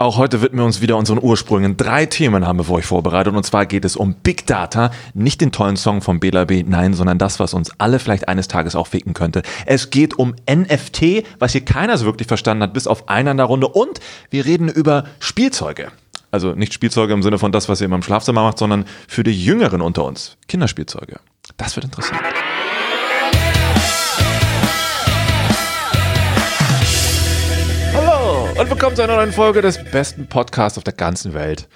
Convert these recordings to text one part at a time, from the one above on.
Auch heute widmen wir uns wieder unseren Ursprüngen. Drei Themen haben wir für euch vorbereitet und zwar geht es um Big Data, nicht den tollen Song von BLAB, nein, sondern das, was uns alle vielleicht eines Tages auch ficken könnte. Es geht um NFT, was hier keiner so wirklich verstanden hat, bis auf einer in der Runde und wir reden über Spielzeuge. Also nicht Spielzeuge im Sinne von das, was ihr immer im Schlafzimmer macht, sondern für die Jüngeren unter uns. Kinderspielzeuge. Das wird interessant. Und willkommen zu einer neuen Folge des besten Podcasts auf der ganzen Welt.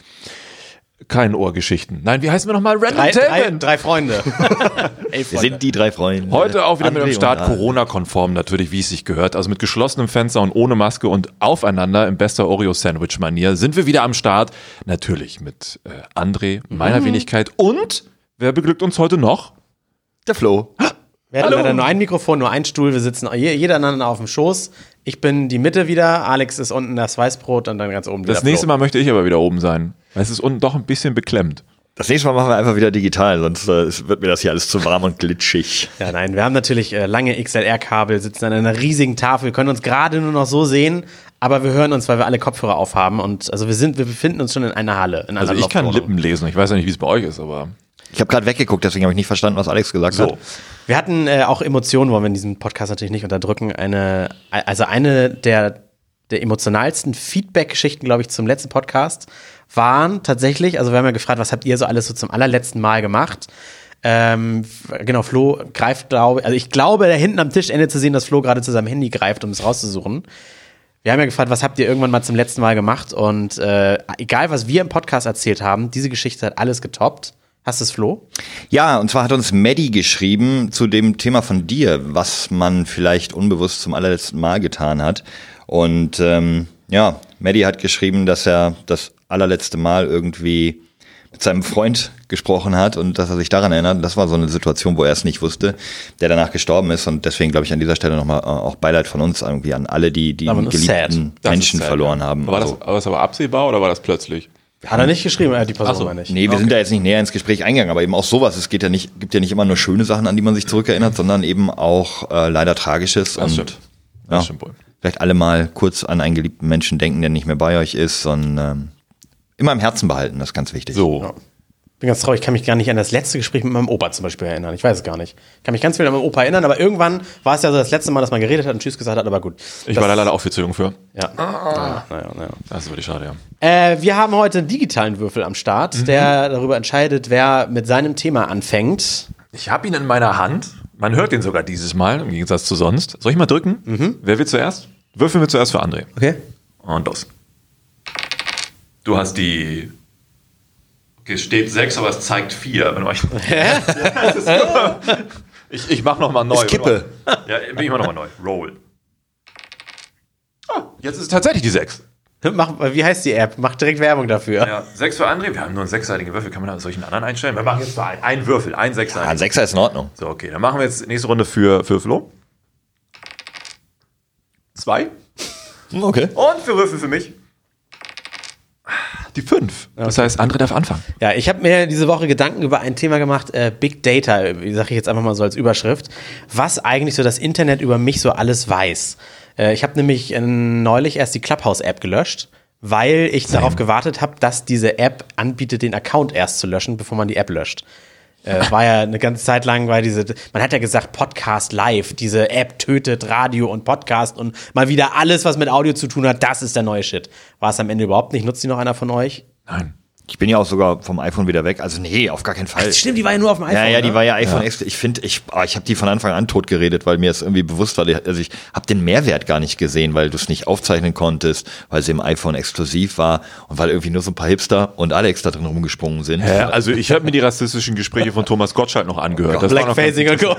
Keine Ohrgeschichten. Nein, wie heißen wir nochmal? Random Drei, drei, drei Freunde. Wir sind die drei Freunde. Heute auch wieder mit André dem Start. Corona-konform, natürlich, wie es sich gehört. Also mit geschlossenem Fenster und ohne Maske und aufeinander in bester Oreo-Sandwich-Manier sind wir wieder am Start. Natürlich mit äh, André, meiner Mhm. Wenigkeit und wer beglückt uns heute noch? Der Flo. Wir hatten Hallo. leider nur ein Mikrofon, nur ein Stuhl. Wir sitzen je- jeder einander auf dem Schoß. Ich bin die Mitte wieder. Alex ist unten das Weißbrot und dann ganz oben Das nächste. Mal möchte ich aber wieder oben sein. Weil es ist unten doch ein bisschen beklemmt. Das nächste Mal machen wir einfach wieder digital, sonst äh, wird mir das hier alles zu warm und glitschig. Ja, nein, wir haben natürlich äh, lange XLR-Kabel, sitzen an einer riesigen Tafel, können uns gerade nur noch so sehen, aber wir hören uns, weil wir alle Kopfhörer aufhaben und also wir sind, wir befinden uns schon in einer Halle. In einer Also ich kann. Lippen lesen. Ich weiß ja nicht, wie es bei euch ist, aber Ich habe gerade weggeguckt, deswegen habe ich nicht verstanden, was Alex gesagt so. hat. Wir hatten äh, auch Emotionen, wollen wir in diesem Podcast natürlich nicht unterdrücken. Eine, also eine der, der emotionalsten Feedback-Geschichten, glaube ich, zum letzten Podcast waren tatsächlich, also wir haben ja gefragt, was habt ihr so alles so zum allerletzten Mal gemacht? Ähm, genau, Flo greift, glaube also ich glaube, da hinten am Tischende zu sehen, dass Flo gerade zu seinem Handy greift, um es rauszusuchen. Wir haben ja gefragt, was habt ihr irgendwann mal zum letzten Mal gemacht? Und äh, egal, was wir im Podcast erzählt haben, diese Geschichte hat alles getoppt. Hast du es, Flo? Ja, und zwar hat uns Maddie geschrieben zu dem Thema von dir, was man vielleicht unbewusst zum allerletzten Mal getan hat. Und ähm, ja, Maddie hat geschrieben, dass er das allerletzte Mal irgendwie mit seinem Freund gesprochen hat und dass er sich daran erinnert. Das war so eine Situation, wo er es nicht wusste, der danach gestorben ist. Und deswegen glaube ich an dieser Stelle nochmal äh, auch Beileid von uns irgendwie an alle, die die geliebten Menschen sad, verloren ja. haben. War das, Also- war das aber absehbar oder war das plötzlich? Hat er nicht geschrieben, äh, die Person Ach so. meine ich. Nee, wir sind da jetzt nicht näher ins Gespräch eingegangen, aber eben auch sowas. Es geht ja nicht, gibt ja nicht immer nur schöne Sachen, an die man sich zurückerinnert, sondern eben auch äh, leider Tragisches. Das und stimmt. ja, Das stimmt wohl. vielleicht alle mal kurz an einen geliebten Menschen denken, der nicht mehr bei euch ist, sondern ähm, immer im Herzen behalten, das ist ganz wichtig. So. Bin ganz traurig, ich kann mich gar nicht an das letzte Gespräch mit meinem Opa zum Beispiel erinnern. Ich weiß es gar nicht. Ich kann mich ganz viel an meinen Opa erinnern, aber irgendwann war es ja so das letzte Mal, dass man geredet hat und Tschüss gesagt hat, aber gut. Ich war da leider auch viel zu jung für. Ja. Naja, naja, naja. Das ist wirklich schade, ja. Äh, wir haben heute einen digitalen Würfel am Start, Mhm. der darüber entscheidet, wer mit seinem Thema anfängt. Ich habe ihn in meiner Hand. Man hört ihn sogar dieses Mal, im Gegensatz zu sonst. Soll ich mal drücken? Wer will zuerst? Würfeln wir zuerst für André. Okay. Und los. Du hast die. Okay, es steht 6, aber es zeigt 4. Wenn euch ich ich mach nochmal neu. Ich kippe. Ja, ich mach nochmal neu. Roll. Ah, jetzt ist es tatsächlich die 6. Mach, wie heißt die App? Mach direkt Werbung dafür. Ja, 6 für André. Wir haben nur einen sechsseitigen Würfel. Kann man da solchen anderen einstellen? Wir machen jetzt ein, einen Würfel, einen Ein sechsseitigen. Sechser ist in Ordnung. So, okay, dann machen wir jetzt nächste Runde für, für Flo. Zwei. Okay. Und für Würfel für mich. Die fünf. Das heißt, André darf anfangen. Ja, ich habe mir diese Woche Gedanken über ein Thema gemacht, äh, Big Data, sage ich jetzt einfach mal so als Überschrift, was eigentlich so das Internet über mich so alles weiß. Äh, ich habe nämlich äh, neulich erst die Clubhouse-App gelöscht, weil ich darauf gewartet habe, dass diese App anbietet, den Account erst zu löschen, bevor man die App löscht. Äh, war ja eine ganze Zeit lang, weil diese, man hat ja gesagt, Podcast live, diese App tötet Radio und Podcast und mal wieder alles, was mit Audio zu tun hat, das ist der neue Shit. War es am Ende überhaupt nicht? Nutzt die noch einer von euch? Nein. Ich bin ja auch sogar vom iPhone wieder weg. Also nee, auf gar keinen Fall. Stimmt, die war ja nur auf dem iPhone. Ja, ja, die ne? war ja iPhone extra. Ich finde, ich, ah, ich habe die von Anfang an tot geredet, weil mir es irgendwie bewusst war. Also ich habe den Mehrwert gar nicht gesehen, weil du es nicht aufzeichnen konntest, weil sie im iPhone exklusiv war und weil irgendwie nur so ein paar Hipster und Alex da drin rumgesprungen sind. Hä? Also ich habe mir die rassistischen Gespräche von Thomas Gottschalk noch angehört. Das war noch ganz Blackfacing und Co.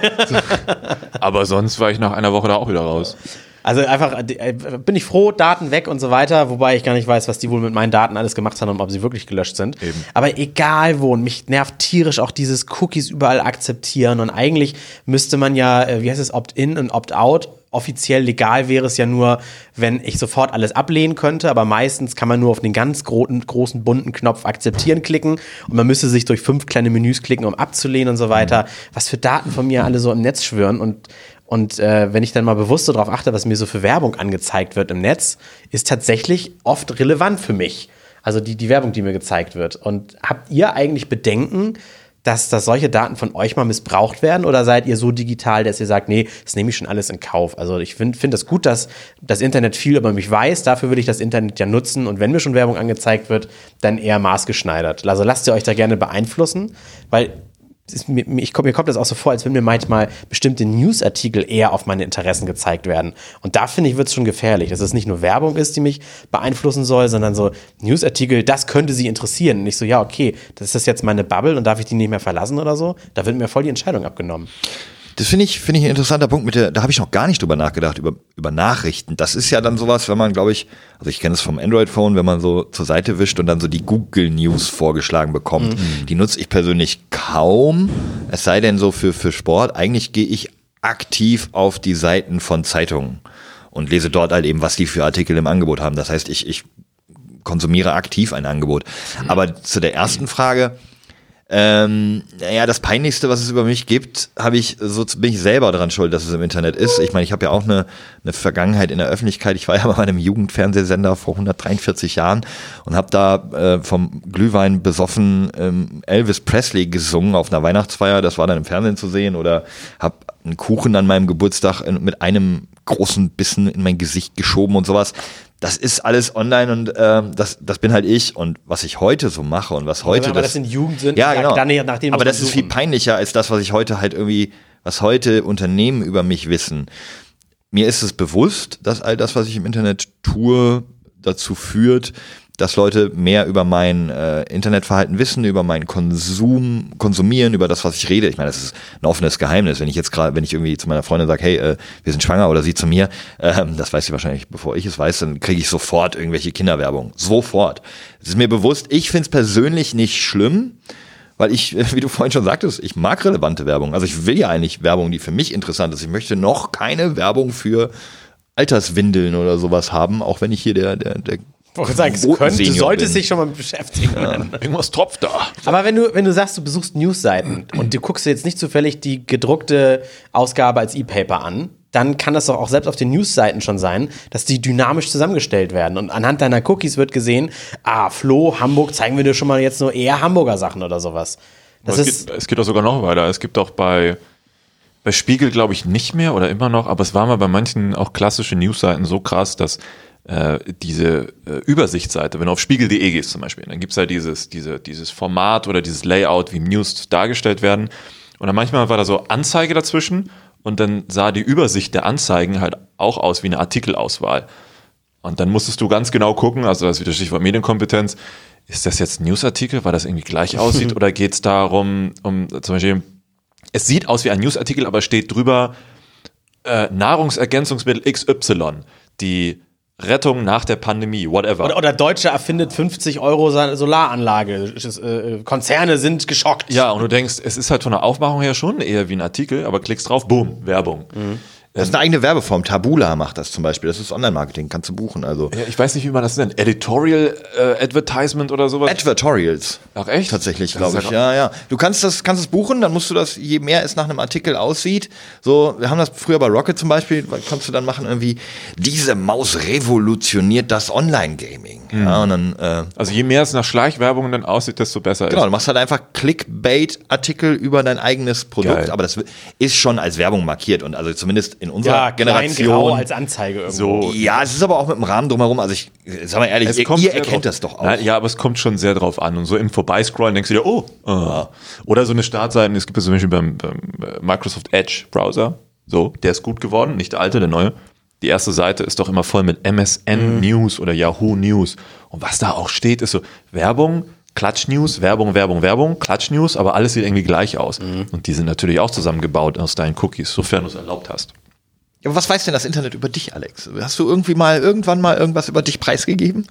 Aber sonst war ich nach einer Woche da auch wieder raus. Also einfach äh, bin ich froh, Daten weg und so weiter, wobei ich gar nicht weiß, was die wohl mit meinen Daten alles gemacht haben und ob sie wirklich gelöscht sind. Eben. Aber egal wo, und mich nervt tierisch auch dieses Cookies überall akzeptieren und eigentlich müsste man ja, äh, wie heißt es, Opt-in und Opt-out offiziell legal wäre es ja nur, wenn ich sofort alles ablehnen könnte, aber meistens kann man nur auf den ganz großen, großen bunten Knopf akzeptieren klicken und man müsste sich durch fünf kleine Menüs klicken, um abzulehnen und so weiter. Was für Daten von mir alle so im Netz schwören und und äh, wenn ich dann mal bewusst darauf achte, was mir so für Werbung angezeigt wird im Netz, ist tatsächlich oft relevant für mich. Also die, die Werbung, die mir gezeigt wird. Und habt ihr eigentlich Bedenken, dass, dass solche Daten von euch mal missbraucht werden? Oder seid ihr so digital, dass ihr sagt, nee, das nehme ich schon alles in Kauf? Also ich finde find das gut, dass das Internet viel über mich weiß. Dafür würde ich das Internet ja nutzen. Und wenn mir schon Werbung angezeigt wird, dann eher maßgeschneidert. Also lasst ihr euch da gerne beeinflussen, weil ist, mir, ich, mir kommt das auch so vor, als wenn mir manchmal bestimmte Newsartikel eher auf meine Interessen gezeigt werden. Und da finde ich, wird es schon gefährlich, dass es nicht nur Werbung ist, die mich beeinflussen soll, sondern so Newsartikel, das könnte sie interessieren. Und ich so, ja, okay, das ist jetzt meine Bubble und darf ich die nicht mehr verlassen oder so? Da wird mir voll die Entscheidung abgenommen. Das finde ich, finde ich ein interessanter Punkt mit der, da habe ich noch gar nicht drüber nachgedacht, über, über Nachrichten. Das ist ja dann sowas, wenn man, glaube ich, also ich kenne es vom Android-Phone, wenn man so zur Seite wischt und dann so die Google News vorgeschlagen bekommt. Mhm. Die nutze ich persönlich kaum, es sei denn so für, für Sport. Eigentlich gehe ich aktiv auf die Seiten von Zeitungen und lese dort halt eben, was die für Artikel im Angebot haben. Das heißt, ich, ich konsumiere aktiv ein Angebot. Mhm. Aber zu der ersten Frage, ähm, naja, das Peinlichste, was es über mich gibt, habe ich, so bin ich selber daran schuld, dass es im Internet ist. Ich meine, ich habe ja auch eine, eine Vergangenheit in der Öffentlichkeit. Ich war ja bei einem Jugendfernsehsender vor 143 Jahren und habe da äh, vom Glühwein besoffen ähm, Elvis Presley gesungen auf einer Weihnachtsfeier. Das war dann im Fernsehen zu sehen oder habe einen Kuchen an meinem Geburtstag mit einem großen Bissen in mein Gesicht geschoben und sowas das ist alles online und ähm, das, das bin halt ich. Und was ich heute so mache und was heute. aber das, das sind Jugendsünden, ja, genau. dann, nachdem aber das ist viel peinlicher als das, was ich heute halt irgendwie, was heute Unternehmen über mich wissen. Mir ist es bewusst, dass all das, was ich im Internet tue, dazu führt, dass Leute mehr über mein äh, Internetverhalten wissen, über meinen Konsum, konsumieren, über das, was ich rede. Ich meine, das ist ein offenes Geheimnis. Wenn ich jetzt gerade, wenn ich irgendwie zu meiner Freundin sage, hey, äh, wir sind schwanger oder sie zu mir, ähm, das weiß sie wahrscheinlich, bevor ich es weiß, dann kriege ich sofort irgendwelche Kinderwerbung. Sofort. Es ist mir bewusst, ich finde es persönlich nicht schlimm, weil ich, wie du vorhin schon sagtest, ich mag relevante Werbung. Also ich will ja eigentlich Werbung, die für mich interessant ist. Ich möchte noch keine Werbung für Alterswindeln oder sowas haben, auch wenn ich hier der, der, der wollte sagen, es könnte, du solltest dich schon mal beschäftigen. Ja, irgendwas tropft da. Aber wenn du, wenn du sagst, du besuchst Newsseiten und du guckst dir jetzt nicht zufällig die gedruckte Ausgabe als E-Paper an, dann kann das doch auch selbst auf den Newsseiten schon sein, dass die dynamisch zusammengestellt werden. Und anhand deiner Cookies wird gesehen, ah, Flo, Hamburg, zeigen wir dir schon mal jetzt nur eher Hamburger Sachen oder sowas. Das es, ist geht, es geht auch sogar noch weiter. Es gibt auch bei, bei Spiegel, glaube ich, nicht mehr oder immer noch, aber es war mal bei manchen auch klassische Newsseiten so krass, dass äh, diese äh, Übersichtsseite, wenn du auf spiegel.de gehst zum Beispiel, dann gibt's ja dieses, diese, dieses Format oder dieses Layout, wie News dargestellt werden. Und dann manchmal war da so Anzeige dazwischen und dann sah die Übersicht der Anzeigen halt auch aus wie eine Artikelauswahl. Und dann musstest du ganz genau gucken, also das ist wieder Stichwort Medienkompetenz, ist das jetzt ein Newsartikel, weil das irgendwie gleich aussieht, oder geht's darum, um zum Beispiel, es sieht aus wie ein Newsartikel, aber steht drüber äh, Nahrungsergänzungsmittel XY, die Rettung nach der Pandemie, whatever. Oder, oder Deutsche erfindet 50 Euro Solaranlage. Äh, Konzerne sind geschockt. Ja, und du denkst, es ist halt von der Aufmachung her schon eher wie ein Artikel, aber klickst drauf, boom, Werbung. Mhm. Das ist eine eigene Werbeform. Tabula macht das zum Beispiel. Das ist Online-Marketing, kannst du buchen. Also ja, ich weiß nicht, wie man das nennt. Editorial äh, Advertisement oder sowas? Advertorials. Ach echt? Tatsächlich, glaube ich. Ja, ja. Du kannst das, kannst es buchen, dann musst du das, je mehr es nach einem Artikel aussieht. So, wir haben das früher bei Rocket zum Beispiel, kannst du dann machen irgendwie, diese Maus revolutioniert das Online-Gaming. Mhm. Ja, und dann, äh, also je mehr es nach Schleichwerbung dann aussieht, desto besser genau, ist. Genau, du machst halt einfach Clickbait-Artikel über dein eigenes Produkt, Geil. aber das ist schon als Werbung markiert und also zumindest in unserer ja, Generation. Grau als Anzeige irgendwo. So. Ja, es ist aber auch mit dem Rahmen drumherum. Also ich, sag mal ehrlich, ihr, ihr erkennt das doch auch. Nein, ja, aber es kommt schon sehr drauf an. Und so im Vorbeiscrollen denkst du dir, oh, uh. oder so eine Startseite, es gibt ja zum Beispiel beim, beim äh, Microsoft Edge Browser, so, der ist gut geworden, nicht der alte, der neue. Die erste Seite ist doch immer voll mit MSN mhm. News oder Yahoo News. Und was da auch steht, ist so Werbung, Klatsch News, Werbung, Werbung, Werbung, Klatsch News, aber alles sieht irgendwie gleich aus. Mhm. Und die sind natürlich auch zusammengebaut aus deinen Cookies, sofern du es erlaubt hast. Ja, aber was weiß denn das Internet über dich, Alex? Hast du irgendwie mal irgendwann mal irgendwas über dich preisgegeben?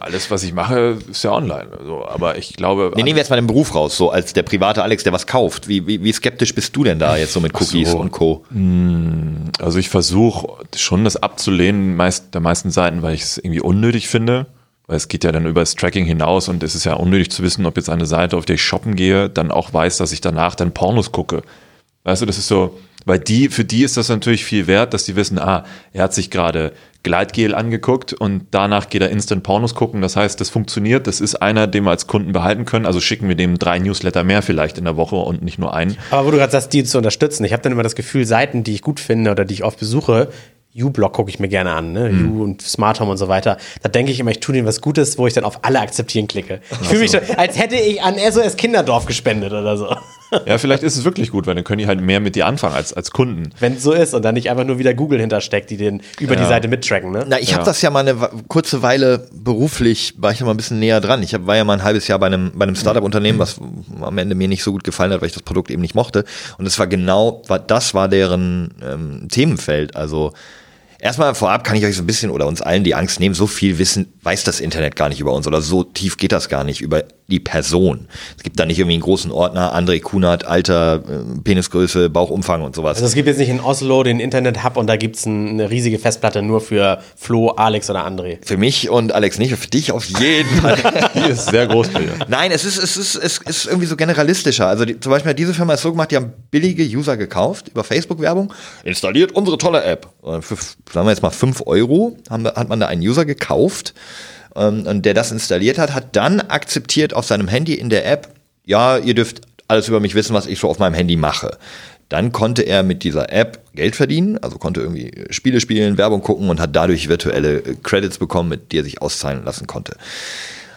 Alles, was ich mache, ist ja online. Also, aber ich glaube. Nee, nehmen wir jetzt mal den Beruf raus, so als der private Alex, der was kauft. Wie, wie, wie skeptisch bist du denn da jetzt so mit Cookies so. und Co.? Also ich versuche schon das abzulehnen, meist, der meisten Seiten, weil ich es irgendwie unnötig finde. Weil es geht ja dann über das Tracking hinaus und es ist ja unnötig zu wissen, ob jetzt eine Seite, auf der ich shoppen gehe, dann auch weiß, dass ich danach dann Pornos gucke. Weißt du, das ist so, weil die, für die ist das natürlich viel wert, dass die wissen, ah, er hat sich gerade Gleitgel angeguckt und danach geht er Instant Pornos gucken. Das heißt, das funktioniert. Das ist einer, den wir als Kunden behalten können. Also schicken wir dem drei Newsletter mehr vielleicht in der Woche und nicht nur einen. Aber wo du gerade sagst, die zu unterstützen, ich habe dann immer das Gefühl, Seiten, die ich gut finde oder die ich oft besuche, U-Block gucke ich mir gerne an, ne? Mhm. U und Smart Home und so weiter. Da denke ich immer, ich tue denen was Gutes, wo ich dann auf alle akzeptieren klicke. Ich fühle mich so, als hätte ich an SOS Kinderdorf gespendet oder so. Ja, vielleicht ist es wirklich gut, weil dann können die halt mehr mit dir anfangen als, als Kunden. Wenn es so ist und dann nicht einfach nur wieder Google hintersteckt, die den über die Seite mittracken, ne? Na, ich habe das ja mal eine kurze Weile beruflich, war ich noch mal ein bisschen näher dran. Ich hab, war ja mal ein halbes Jahr bei einem, bei einem Startup-Unternehmen, was am Ende mir nicht so gut gefallen hat, weil ich das Produkt eben nicht mochte. Und es war genau, war, das war deren ähm, Themenfeld. Also erstmal vorab kann ich euch so ein bisschen oder uns allen die Angst nehmen, so viel Wissen weiß das Internet gar nicht über uns oder so tief geht das gar nicht über die Person. Es gibt da nicht irgendwie einen großen Ordner, André Kunert, Alter, äh, Penisgröße, Bauchumfang und sowas. Also es gibt jetzt nicht in Oslo den Internet-Hub und da gibt es eine riesige Festplatte nur für Flo, Alex oder André. Für mich und Alex nicht, für dich auf jeden Fall. Die ist sehr groß. Nein, es ist, es ist, es ist irgendwie so generalistischer. Also die, zum Beispiel hat diese Firma es so gemacht, die haben billige User gekauft über Facebook-Werbung, installiert unsere tolle App. Und Für, sagen wir jetzt mal 5 Euro haben, hat man da einen User gekauft ähm, und der das installiert hat, hat dann akzeptiert auf seinem Handy in der App, ja, ihr dürft alles über mich wissen, was ich so auf meinem Handy mache. Dann konnte er mit dieser App Geld verdienen, also konnte irgendwie Spiele spielen, Werbung gucken und hat dadurch virtuelle äh, Credits bekommen, mit die er sich auszahlen lassen konnte.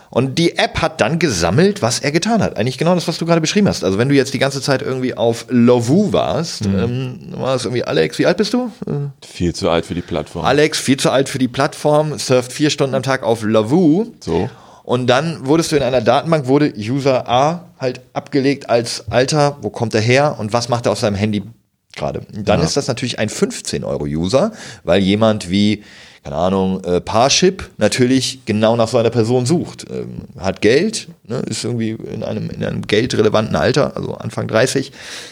Und die App hat dann gesammelt, was er getan hat. Eigentlich genau das, was du gerade beschrieben hast. Also wenn du jetzt die ganze Zeit irgendwie auf Lovoo warst, ähm, war es irgendwie Alex, wie alt bist du? Äh, Viel zu alt für die Plattform. Alex, viel zu alt für die Plattform, surft vier Stunden am Tag auf Lovoo. So. Und dann wurdest du in einer Datenbank, wurde User A halt abgelegt als Alter, wo kommt er her und was macht er auf seinem Handy gerade. Dann ist das natürlich ein 15-Euro-User, weil jemand wie, keine Ahnung, äh, Parship natürlich genau nach so einer Person sucht. Ähm, hat Geld, ne, ist irgendwie in einem, in einem geldrelevanten Alter, also Anfang 30,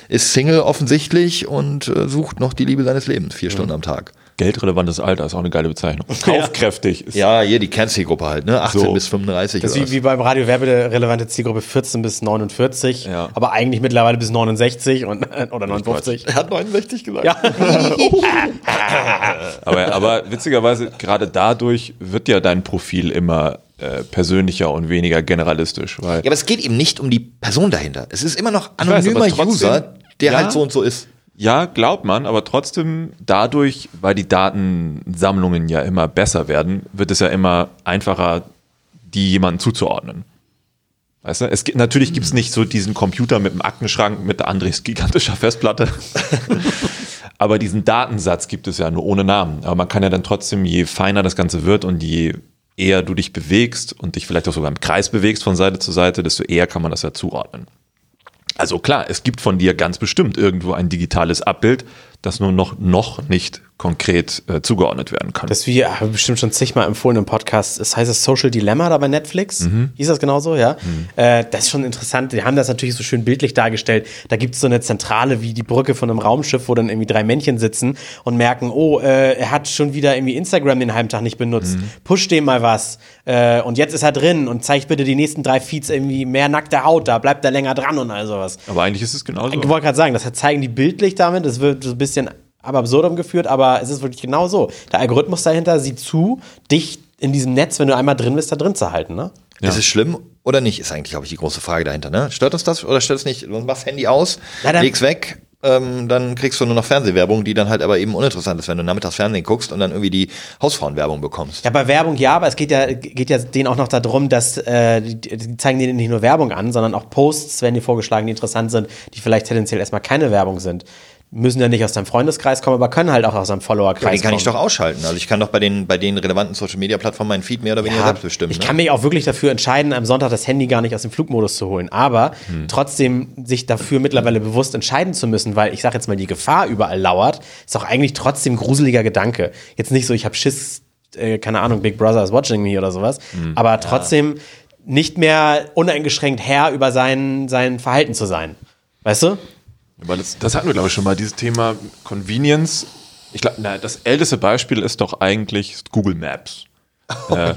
ist Single offensichtlich und äh, sucht noch die Liebe seines Lebens, vier Stunden am Tag. Geldrelevantes Alter ist auch eine geile Bezeichnung. Kaufkräftig. Ist Ja, hier die Kernzielgruppe halt, ne? 18 So. bis 35. Das ist wie, wie beim Radio werberelevante Zielgruppe 14 bis 49, Ja. aber eigentlich mittlerweile bis 69 und, oder 59. er hat 69 gesagt. Ja. Aber, aber witzigerweise, gerade dadurch wird ja dein Profil immer äh, persönlicher und weniger generalistisch. Weil Ja, aber es geht eben nicht um die Person dahinter. Es ist immer noch weiß, anonymer aber trotzdem- User, der Ja. halt so und so ist. Ja, glaubt man, aber trotzdem dadurch, weil die Datensammlungen ja immer besser werden, wird es ja immer einfacher, die jemandem zuzuordnen. Weißt du, es gibt, natürlich gibt es nicht so diesen Computer mit dem Aktenschrank mit Andres gigantischer Festplatte. aber diesen Datensatz gibt es ja nur ohne Namen. Aber man kann ja dann trotzdem, je feiner das Ganze wird und je eher du dich bewegst und dich vielleicht auch sogar im Kreis bewegst von Seite zu Seite, desto eher kann man das ja zuordnen. Also klar, es gibt von dir ganz bestimmt irgendwo ein digitales Abbild, das nur noch, noch nicht konkret äh, zugeordnet werden kann. Das ist wie, habe ich bestimmt schon zigmal empfohlen im Podcast. Das heißt das Social Dilemma da bei Netflix. Mhm. Hieß das genauso, ja? Äh, das ist schon interessant. Die haben das natürlich so schön bildlich dargestellt. Da gibt es so eine Zentrale wie die Brücke von einem Raumschiff, wo dann irgendwie drei Männchen sitzen und merken, oh, äh, er hat schon wieder irgendwie Instagram den halben Tag nicht benutzt. Mhm. Push dem mal was. Äh, und jetzt ist er drin und zeigt bitte die nächsten drei Feeds irgendwie mehr nackte Haut. Da bleibt er länger dran und all sowas. Aber eigentlich ist es genauso. Ich wollte gerade sagen, das zeigen die bildlich damit. Das wird so ein bisschen ab absurdum geführt, aber es ist wirklich genau so. Der Algorithmus dahinter sieht zu, dich in diesem Netz, wenn du einmal drin bist, da drin zu halten. Ne? Ja. Ist es schlimm oder nicht, ist eigentlich, glaube ich, die große Frage dahinter. Ne? Stört uns das oder stört es nicht? Du machst Handy aus, dann- legst weg, ähm, dann kriegst du nur noch Fernsehwerbung, die dann halt aber eben uninteressant ist, wenn du nachmittags Fernsehen guckst und dann irgendwie die Hausfrauenwerbung bekommst. Ja, bei Werbung ja, aber es geht ja, geht ja denen auch noch darum, dass äh, die, die zeigen denen nicht nur Werbung an, sondern auch Posts werden dir vorgeschlagen, die interessant sind, die vielleicht tendenziell erstmal keine Werbung sind. Müssen ja nicht aus deinem Freundeskreis kommen, aber können halt auch aus deinem Followerkreis Ja, den kann kommen. ich doch ausschalten. Also ich kann doch bei den, bei den relevanten Social Media Plattformen meinen Feed mehr oder weniger Ja, selbst bestimmen. ich ne? kann mich auch wirklich dafür entscheiden, am Sonntag das Handy gar nicht aus dem Flugmodus zu holen. Aber Hm. trotzdem sich dafür mittlerweile bewusst entscheiden zu müssen, weil ich sage jetzt mal, die Gefahr überall lauert, ist doch eigentlich trotzdem gruseliger Gedanke. Jetzt nicht so, ich habe Schiss, äh, keine Ahnung, Big Brother is watching me oder sowas, Hm. aber trotzdem nicht mehr uneingeschränkt Herr über sein, sein Verhalten zu sein. Weißt du? Weil das, das hatten wir, glaube ich, schon mal, dieses Thema Convenience. Ich glaube, das älteste Beispiel ist doch eigentlich Google Maps. Äh,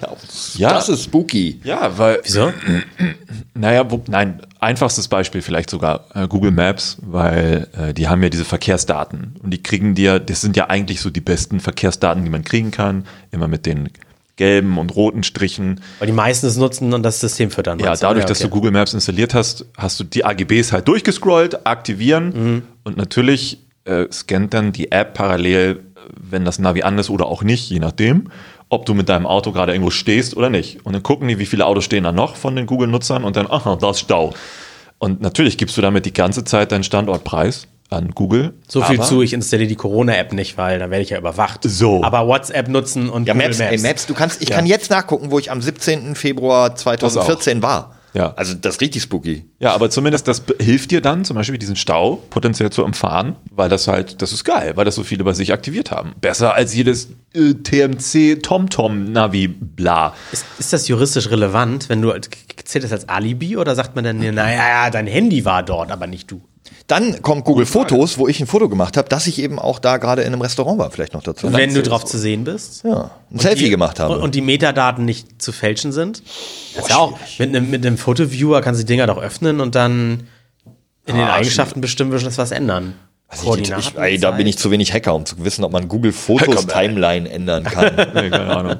ja, Das ist spooky. ja, weil Wieso? Naja, wo, nein, einfachstes Beispiel vielleicht sogar äh, Google Maps, weil äh, die haben ja diese Verkehrsdaten und die kriegen dir, das sind ja eigentlich so die besten Verkehrsdaten, die man kriegen kann, immer mit den gelben und roten Strichen. Weil die meisten es nutzen und das System füttern. Ja, meinst du? dadurch, dass du okay. Google Maps installiert hast, hast du die AGBs halt durchgescrollt, aktivieren und natürlich äh, scannt dann die App parallel, wenn das Navi an ist oder auch nicht, je nachdem, ob du mit deinem Auto gerade irgendwo stehst oder nicht. Und dann gucken die, wie viele Autos stehen da noch von den Google-Nutzern und dann, aha, da ist Stau. Und natürlich gibst du damit die ganze Zeit deinen Standortpreis an Google. So viel aber- zu, ich installiere die Corona-App nicht, weil dann werde ich ja überwacht. So. Aber WhatsApp nutzen und Ja, Google Maps, Maps. ey, Maps, du kannst, ich kann jetzt nachgucken, wo ich am 17. Februar 2014 war. Ja. Also das ist richtig spooky. Ja, aber zumindest das hilft dir dann, zum Beispiel diesen Stau potenziell zu umfahren, weil das halt, das ist geil, weil das so viele bei sich aktiviert haben. Besser als jedes äh, TMC TomTom Navi bla. Ist, ist das juristisch relevant, wenn du zählt das als Alibi oder sagt man dann, naja, ja, dein Handy war dort, aber nicht du? Dann kommt Google Fotos, wo ich ein Foto gemacht habe, dass ich eben auch da gerade in einem Restaurant war, vielleicht noch dazu. wenn du drauf zu sehen bist? ja, ein Selfie die, gemacht habe. Und, und die Metadaten nicht zu fälschen sind? Das ist ja auch, mit einem, mit einem Fotoviewer kannst du die Dinger doch öffnen und dann in den Ah, Eigenschaften bestimmen wir schon was ändern. ich, ich, ey, da bin ich zu wenig Hacker, um zu wissen, ob man Google Fotos. Timeline ändern kann. Nee, keine Ahnung.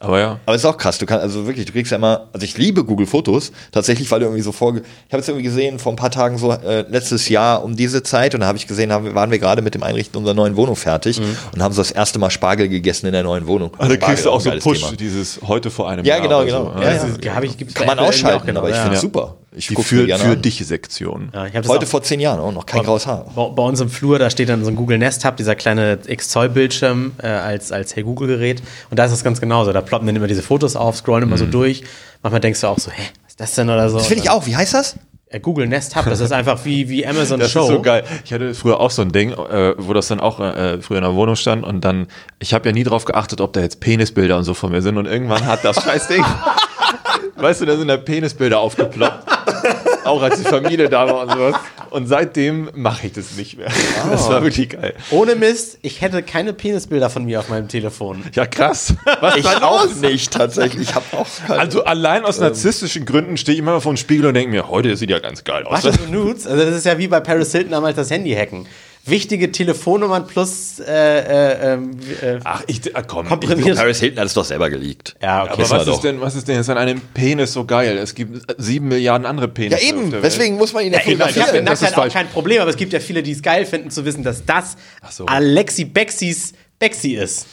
Aber ja. Aber es ist auch krass, du kannst also wirklich, du kriegst ja immer, also ich liebe Google Fotos, tatsächlich, weil du irgendwie so vorge, ich habe jetzt irgendwie gesehen, vor ein paar Tagen so äh, letztes Jahr um diese Zeit und da habe ich gesehen, haben, wir- waren wir gerade mit dem Einrichten unserer neuen Wohnung fertig und haben so das erste Mal Spargel gegessen in der neuen Wohnung. Ah, da kriegst du auch so Push, Thema. dieses heute vor einem Ja, Jahr. genau, genau. So. Ja, Das ja. ist- Hab ich, gibt's Kann man ausschalten, auch, genau, aber ich ja. finde Ja. es super. Ich Die für, für dich Sektion. Ja, das Heute vor zehn Jahren auch noch kein graues Haar. Bei, bei uns im Flur, da steht dann so ein Google Nest Hub, dieser kleine X-Zoll-Bildschirm äh, als, als Hey Google-Gerät. Und da ist das ganz genauso. Da ploppen dann immer diese Fotos auf, scrollen immer so durch. Manchmal denkst du auch so, hä, was ist das denn oder so? Mhm. Das finde ich auch. Wie heißt das? Äh, Google Nest Hub, das ist einfach wie, wie Amazon Das Show. ist so geil. Ich hatte früher auch so ein Ding, äh, wo das dann auch äh, früher in der Wohnung stand und dann, ich habe ja nie drauf geachtet, ob da jetzt Penisbilder und so von mir sind und irgendwann hat das scheiß Ding, weißt du, da sind da Penisbilder aufgeploppt. Auch als die Familie da war und sowas. Und seitdem mache ich das nicht mehr. Das war wirklich geil. Ohne Mist, ich hätte keine Penisbilder von mir auf meinem Telefon. Ja, krass. Was Ich dann auch los? nicht, tatsächlich. Ich habe auch keine. Also allein aus narzisstischen Gründen stehe ich immer vor dem Spiegel und denke mir, heute sieht ja ganz geil aus. Was für Nudes? Also das ist ja wie bei Paris Hilton damals das Handy hacken. Wichtige Telefonnummern plus äh, äh, ähm, äh, Ach, ich, ah, komm. komprimiert. Paris Hilton hat es doch selber geleakt. Ja, okay. Aber was ist, denn, was ist denn jetzt an einem Penis so geil? Es gibt sieben Milliarden andere Ja, Penisse. auf eben. der Welt. Deswegen muss man ihn ja Ich habe mit fotografieren. das ist auch kein Problem, aber es gibt ja viele, die es geil finden, zu wissen, dass das so. Alexi Bexis Bexi ist.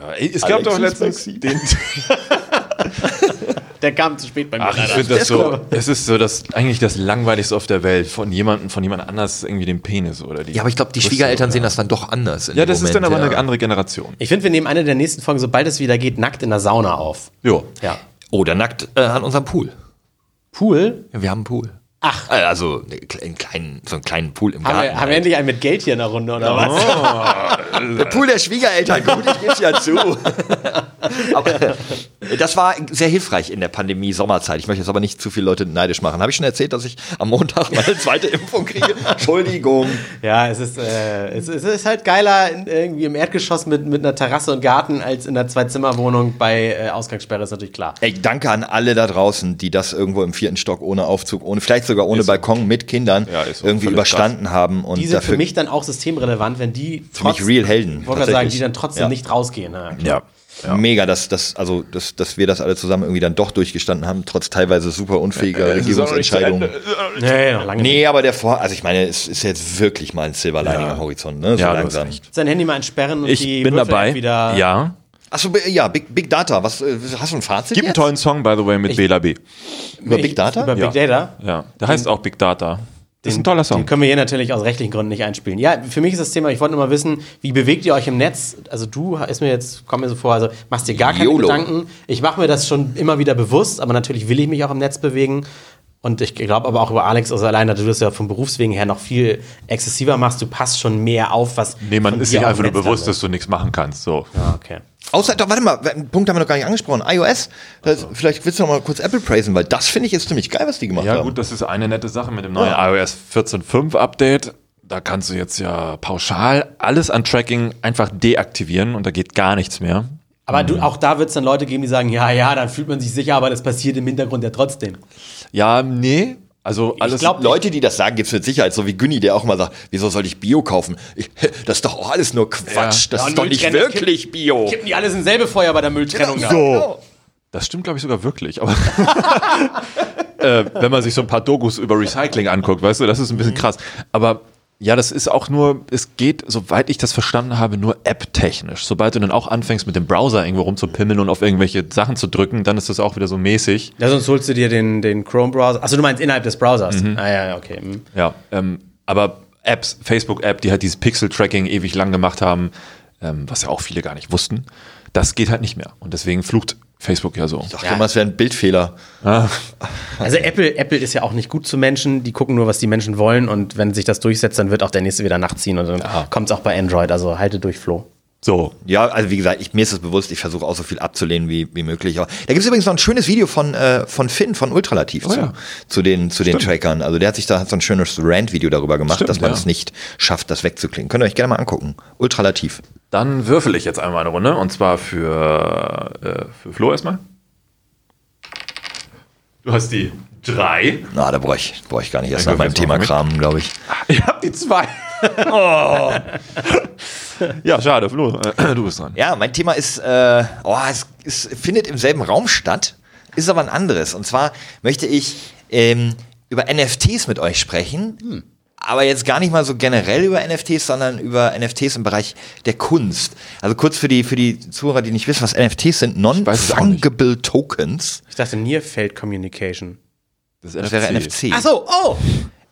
Ja, es gab doch letztens Bexi. den. Der kam zu spät bei mir. Ach, ich finde das so. Es ist so das eigentlich das langweiligste auf der Welt von jemandem, von jemand anders irgendwie den Penis oder die. Ja, aber ich glaube, die Schwiegereltern oder- sehen das dann doch anders. in Ja, das ist dann Moment, aber eine ja. andere Generation. Ich finde, wir nehmen eine der nächsten Folgen, sobald es wieder geht, nackt in der Sauna auf. Jo. Ja. Oder nackt äh, an unserem Pool. Pool? Ja, wir haben einen Pool. Ach. Also einen kleinen, so einen kleinen Pool im Haben Garten. wir, haben wir halt. endlich einen mit Geld hier in der Runde oder was? Der Pool der Schwiegereltern, gut, ich gebe ja zu. aber das war sehr hilfreich in der Pandemie-Sommerzeit. Ich möchte jetzt aber nicht zu viele Leute neidisch machen. Habe ich schon erzählt, dass ich am Montag meine zweite Impfung kriege? Entschuldigung. Ja, es ist, äh, es, es ist halt geiler in, irgendwie im Erdgeschoss mit, mit einer Terrasse und Garten als in einer Zwei-Zimmer-Wohnung bei äh, Ausgangssperre, ist natürlich klar. Ey, danke an alle da draußen, die das irgendwo im vierten Stock ohne Aufzug, ohne vielleicht sogar ohne Ist so. Balkon mit Kindern Ja, so. irgendwie Völlig überstanden haben und Die sind dafür für mich dann auch systemrelevant, wenn die Für mich real Helden, Ich wollte gerade sagen, die dann trotzdem Ja. nicht rausgehen. Ja. Ja. Mega, dass, dass, also, dass, dass wir das alle zusammen irgendwie dann doch durchgestanden haben, trotz teilweise super unfähiger Regierungsentscheidungen. Nee, noch lange nicht. Nee, aber der Vor, also ich meine, es ist jetzt wirklich mal ein Silver Lining Ja. am Horizont, ne? So Ja, langsam. Sein Handy mal entsperren und Ich die bin dabei. wieder. Ja. Achso, ja, Big, Big Data. Was, äh, hast du ein Fazit? Gibt einen tollen Song, by the way, mit Bela B. Über Big Data? Über Ja. Big Data. Ja. Der heißt auch Big Data. Das ist ein toller Song. Den können wir hier natürlich aus rechtlichen Gründen nicht einspielen. Ja, für mich ist das Thema, ich wollte nur mal wissen, wie bewegt ihr euch im Netz? Also du ist mir jetzt, komm mir so vor, also machst dir gar keine YOLO. Gedanken. Ich mache mir das schon immer wieder bewusst, aber natürlich will ich mich auch im Netz bewegen. Und ich glaube aber auch über Alex, also alleine, du das ja vom Berufswegen her noch viel exzessiver machst, du passt schon mehr auf, was. Nee, man ist sich einfach nur bewusst, da dass du nichts machen kannst. So. ist. Ja, okay. Außer, doch, warte mal, einen Punkt haben wir noch gar nicht angesprochen. iOS, das, vielleicht willst du noch mal kurz Apple praisen, weil das finde ich jetzt ziemlich geil, was die gemacht Ja, haben. gut, das ist eine nette Sache mit dem neuen iOS 14.5 Update. Da kannst du jetzt ja pauschal alles an Tracking einfach deaktivieren und da geht gar nichts mehr. Aber du, auch da wird es dann Leute geben, die sagen, ja, ja, dann fühlt man sich sicher, aber das passiert im Hintergrund ja trotzdem. Ja, nee. Also alles. glaub- Leute, die das sagen, gibt's mit Sicherheit, so wie Günni, der auch mal sagt, wieso soll ich Bio kaufen? Ich, das ist doch auch alles nur Quatsch. Das Ja, ist doch nicht wirklich Bio. Kippen die alles in selbe Feuer bei der Mülltrennung. da. So. Das stimmt, glaube ich, sogar wirklich. Aber äh, wenn man sich so ein paar Dokus über Recycling anguckt, weißt du, das ist ein bisschen krass. Aber ja, das ist auch nur, es geht, soweit ich das verstanden habe, nur app-technisch. Sobald du dann auch anfängst, mit dem Browser irgendwo rumzupimmeln und auf irgendwelche Sachen zu drücken, dann ist das auch wieder so mäßig. Ja, sonst holst du dir den, den Chrome-Browser. Achso, du meinst innerhalb des Browsers. Ah, ja, ja, okay. hm. Ja, ähm, aber Apps, Facebook-App, die halt dieses Pixel-Tracking ewig lang gemacht haben, ähm, was ja auch viele gar nicht wussten, das geht halt nicht mehr. Und deswegen flucht Facebook ja so. Ich dachte immer, es wäre ein Bildfehler. Also Apple, Apple ist ja auch nicht gut zu Menschen, die gucken nur, was die Menschen wollen und wenn sich das durchsetzt, dann wird auch der nächste wieder nachziehen und dann kommt es auch bei Android. Also halte durch, Flo. So. Ja, also wie gesagt, ich, mir ist es bewusst, ich versuche auch so viel abzulehnen wie, wie möglich. Aber da gibt es übrigens noch ein schönes Video von, äh, von Finn, von Ultralativ zu, ja. zu den, zu den Trackern. Also der hat sich da hat so ein schönes Rant-Video darüber gemacht, Stimmt, dass man ja. es nicht schafft, das wegzuklicken. Könnt ihr euch gerne mal angucken. Ultralativ. Dann würfel ich jetzt einmal eine Runde und zwar für, äh, für Flo erstmal. Du hast die drei. Na, da brauche ich, brauch ich gar nicht erst Dann nach meinem Thema kramen, glaube ich. Ich hab die zwei. Oh. ja, schade, Flo. Du bist dran. Ja, mein Thema ist, äh, oh, es, es findet im selben Raum statt, ist aber ein anderes. Und zwar möchte ich ähm, über NFTs mit euch sprechen. Aber jetzt gar nicht mal so generell über NFTs, sondern über NFTs im Bereich der Kunst. Also kurz für die, für die Zuhörer, die nicht wissen, was NFTs sind. Non-Fungible Tokens. Ich dachte Near Communication. Das, Das wäre NFC. Achso, oh!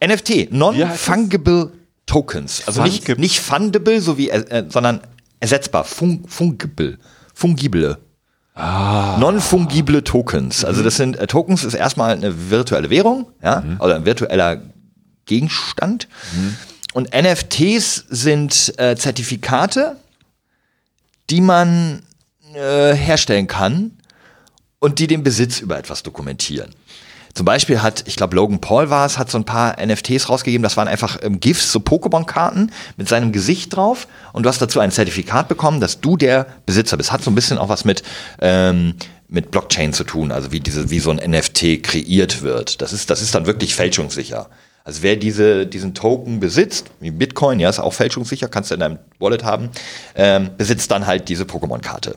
NFT, Non-Fungible Tokens. Also nicht, Fungible. nicht fundable, so wie, äh, sondern ersetzbar. Fun fungible. Fungible. Non-fungible Tokens. Also das sind, äh, Tokens ist erstmal eine virtuelle Währung, ja, oder ein virtueller Gegenstand. Und NFTs sind äh, Zertifikate, die man äh, herstellen kann und die den Besitz über etwas dokumentieren. Zum Beispiel hat, ich glaube, Logan Paul war es, hat so ein paar NFTs rausgegeben. Das waren einfach ähm, GIFs, so Pokémon-Karten mit seinem Gesicht drauf. Und du hast dazu ein Zertifikat bekommen, dass du der Besitzer bist. Hat so ein bisschen auch was mit, ähm, mit Blockchain zu tun, also wie, diese, wie so ein NFT kreiert wird. Das ist, das ist dann wirklich fälschungssicher. Also wer diese, diesen Token besitzt, wie Bitcoin, ja, ist auch fälschungssicher, kannst du in deinem Wallet haben, ähm, besitzt dann halt diese Pokémon-Karte.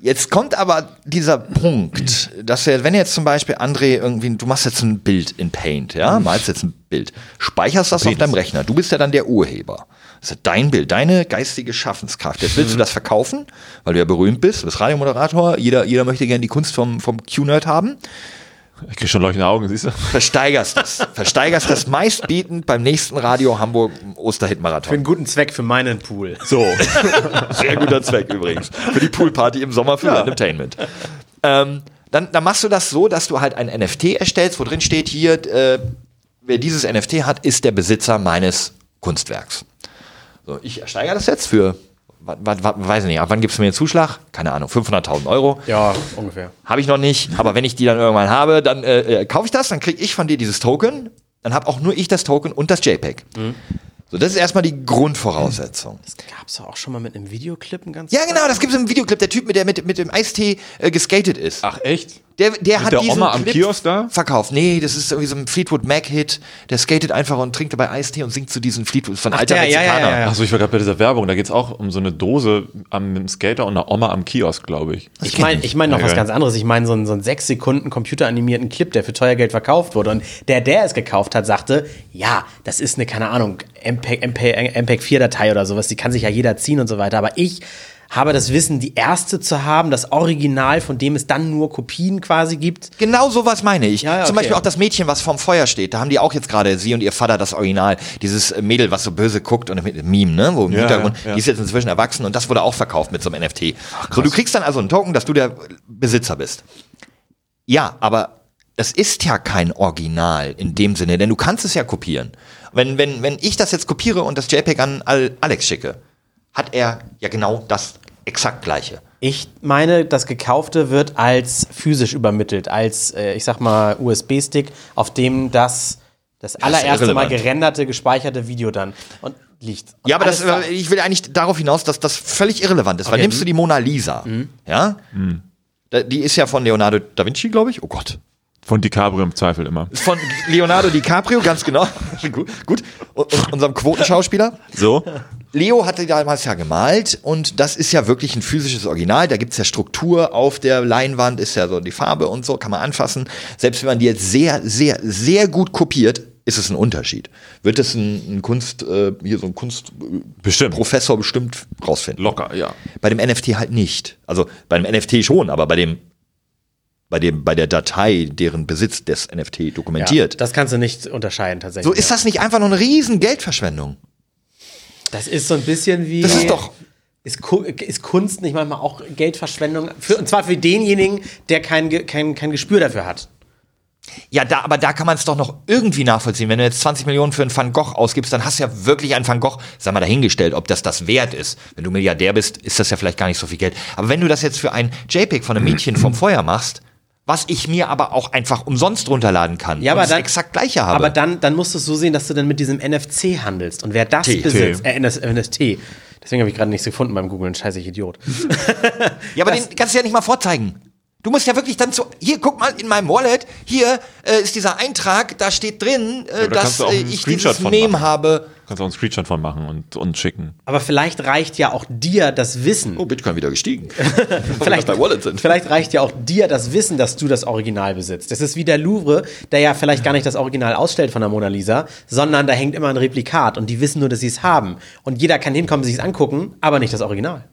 Jetzt kommt aber dieser Punkt, dass er, wenn jetzt zum Beispiel André irgendwie, du machst jetzt ein Bild in Paint, ja, malst jetzt ein Bild, speicherst das auf deinem Rechner, du bist ja dann der Urheber. Das ist dein Bild, deine geistige Schaffenskraft. Jetzt willst du das verkaufen, weil du ja berühmt bist, du bist Radiomoderator, jeder, jeder möchte gerne die Kunst vom, vom Q-Nerd haben. Ich krieg schon leuchtende Augen, siehst du? Versteigerst das. Versteigerst das meistbietend beim nächsten Radio Hamburg Für Osterhit-Marathon. einen guten Zweck für meinen Pool. So. Sehr guter Zweck übrigens. Für die Poolparty im Sommer für Entertainment. Ähm, dann, dann machst du das so, dass du halt ein NFT erstellst, wo drin steht hier, äh, wer dieses NFT hat, ist der Besitzer meines Kunstwerks. So, ich ersteigere das jetzt für, wa- wa- wa- weiß ich nicht, ab wann gibst du mir einen Zuschlag? Keine Ahnung, 500.000 Euro. Ja, ungefähr. Habe ich noch nicht, aber wenn ich die dann irgendwann habe, dann äh, äh, kaufe ich das, dann kriege ich von dir dieses Token, dann habe auch nur ich das Token und das JPEG. So, das ist erstmal die Grundvoraussetzung. Das gab's doch auch schon mal mit einem Videoclip ein ganz Ja, genau, das gibt es im Videoclip, der Typ, mit der mit, mit dem Eistee äh, geskatet ist. Ach, echt? Der, der hat der diesen Oma am Clip Kiosk da? verkauft. Nee, das ist irgendwie so ein Fleetwood Mac-Hit. Der skatet einfach und trinkt dabei Eistee und singt zu diesen Fleetwood von alter der, ja, ja, Mexikaner. ja, ja. Achso, ich war gerade bei dieser Werbung. Da geht's auch um so eine Dose am mit dem Skater und einer Oma am Kiosk, glaube ich. Ich meine ich mein noch was ganz anderes. Ich meine so einen, so einen sechs Sekunden computeranimierten Clip, der für teuer Geld verkauft wurde. Und der, der es gekauft hat, sagte, ja, das ist eine, keine Ahnung, MPEG, MPEG, MPEG 4-Datei oder sowas. Die kann sich ja jeder ziehen und so weiter. Aber ich habe das Wissen, die erste zu haben, das Original, von dem es dann nur Kopien quasi gibt. Genau sowas meine ich. Ja, ja, Zum okay. Beispiel auch das Mädchen, was vorm Feuer steht. Da haben die auch jetzt gerade, sie und ihr Vater, das Original. Dieses Mädel, was so böse guckt und mit Meme, ne? Wo im Ja, Hintergrund, ja, ja. die ist jetzt inzwischen erwachsen und das wurde auch verkauft mit so einem NFT. so, du kriegst dann also einen Token, dass du der Besitzer bist. Ja, aber das ist ja kein Original in dem Sinne, denn du kannst es ja kopieren. Wenn, wenn, wenn ich das jetzt kopiere und das JPEG an Al- Alex schicke, hat er ja genau das exakt gleiche. Ich meine, das Gekaufte wird als physisch übermittelt, als, äh, ich sag mal, USB-Stick, auf dem das, das allererste Mal irrelevant. gerenderte, gespeicherte Video dann und liegt. Und Ja, aber das, ich will eigentlich darauf hinaus, dass das völlig irrelevant ist. Weil Okay. nimmst du die Mona Lisa, ja? Da- Die ist ja von Leonardo da Vinci, glaube ich. Oh Gott. Von DiCaprio im Zweifel immer. Von Leonardo DiCaprio, ganz genau. gut, gut. Und, und unserem Quotenschauspieler. So? Leo hatte damals ja gemalt und das ist ja wirklich ein physisches Original. Da gibt's ja Struktur auf der Leinwand, ist ja so die Farbe und so, kann man anfassen. Selbst wenn man die jetzt sehr, sehr, sehr gut kopiert, ist es ein Unterschied. Wird es ein, ein Kunst, äh, hier so ein Bestimmt. Kunstprofessor bestimmt rausfinden. Locker, ja. Bei dem NFT halt nicht. Also beim NFT schon, aber bei dem, bei dem, bei der Datei, deren Besitz des NFT dokumentiert. Ja, das kannst du nicht unterscheiden tatsächlich. so ist das nicht einfach nur eine riesen Geldverschwendung. Das ist so ein bisschen wie. Das ist doch- Ist, ist Kunst nicht manchmal auch Geldverschwendung? Für, und zwar für denjenigen, der kein, kein, kein Gespür dafür hat. Ja, da, aber da kann man es doch noch irgendwie nachvollziehen. Wenn du jetzt 20 Millionen für einen Van Gogh ausgibst, dann hast du ja wirklich einen Van Gogh, sag mal dahingestellt, ob das das wert ist. Wenn du Milliardär bist, ist das ja vielleicht gar nicht so viel Geld. Aber wenn du das jetzt für ein JPEG von einem Mädchen vom Feuer machst, was ich mir aber auch einfach umsonst runterladen kann, Ja, und aber das dann, exakt gleiche habe. Aber dann, dann musst du es so sehen, dass du dann mit diesem NFC handelst. Und wer das T. besitzt, T. äh, NS, NFT. Deswegen habe ich gerade nichts gefunden beim Googlen. Scheiße, ich Idiot. Ja, aber den kannst du ja nicht mal vorzeigen. Du musst ja wirklich dann so, hier, guck mal, in meinem Wallet, hier äh, ist dieser Eintrag, da steht drin, äh, da dass äh, einen ich dieses Meme habe. Kannst auch einen Screenshot von machen und, und schicken. Aber vielleicht reicht ja auch dir das Wissen. Oh, Bitcoin wieder gestiegen. vielleicht, bei Wallet sind. vielleicht reicht ja auch dir das Wissen, dass du das Original besitzt. Das ist wie der Louvre, der ja vielleicht gar nicht das Original ausstellt von der Mona Lisa, sondern da hängt immer ein Replikat und die wissen nur, dass sie es haben. Und jeder kann hinkommen, sich es angucken, aber nicht das Original.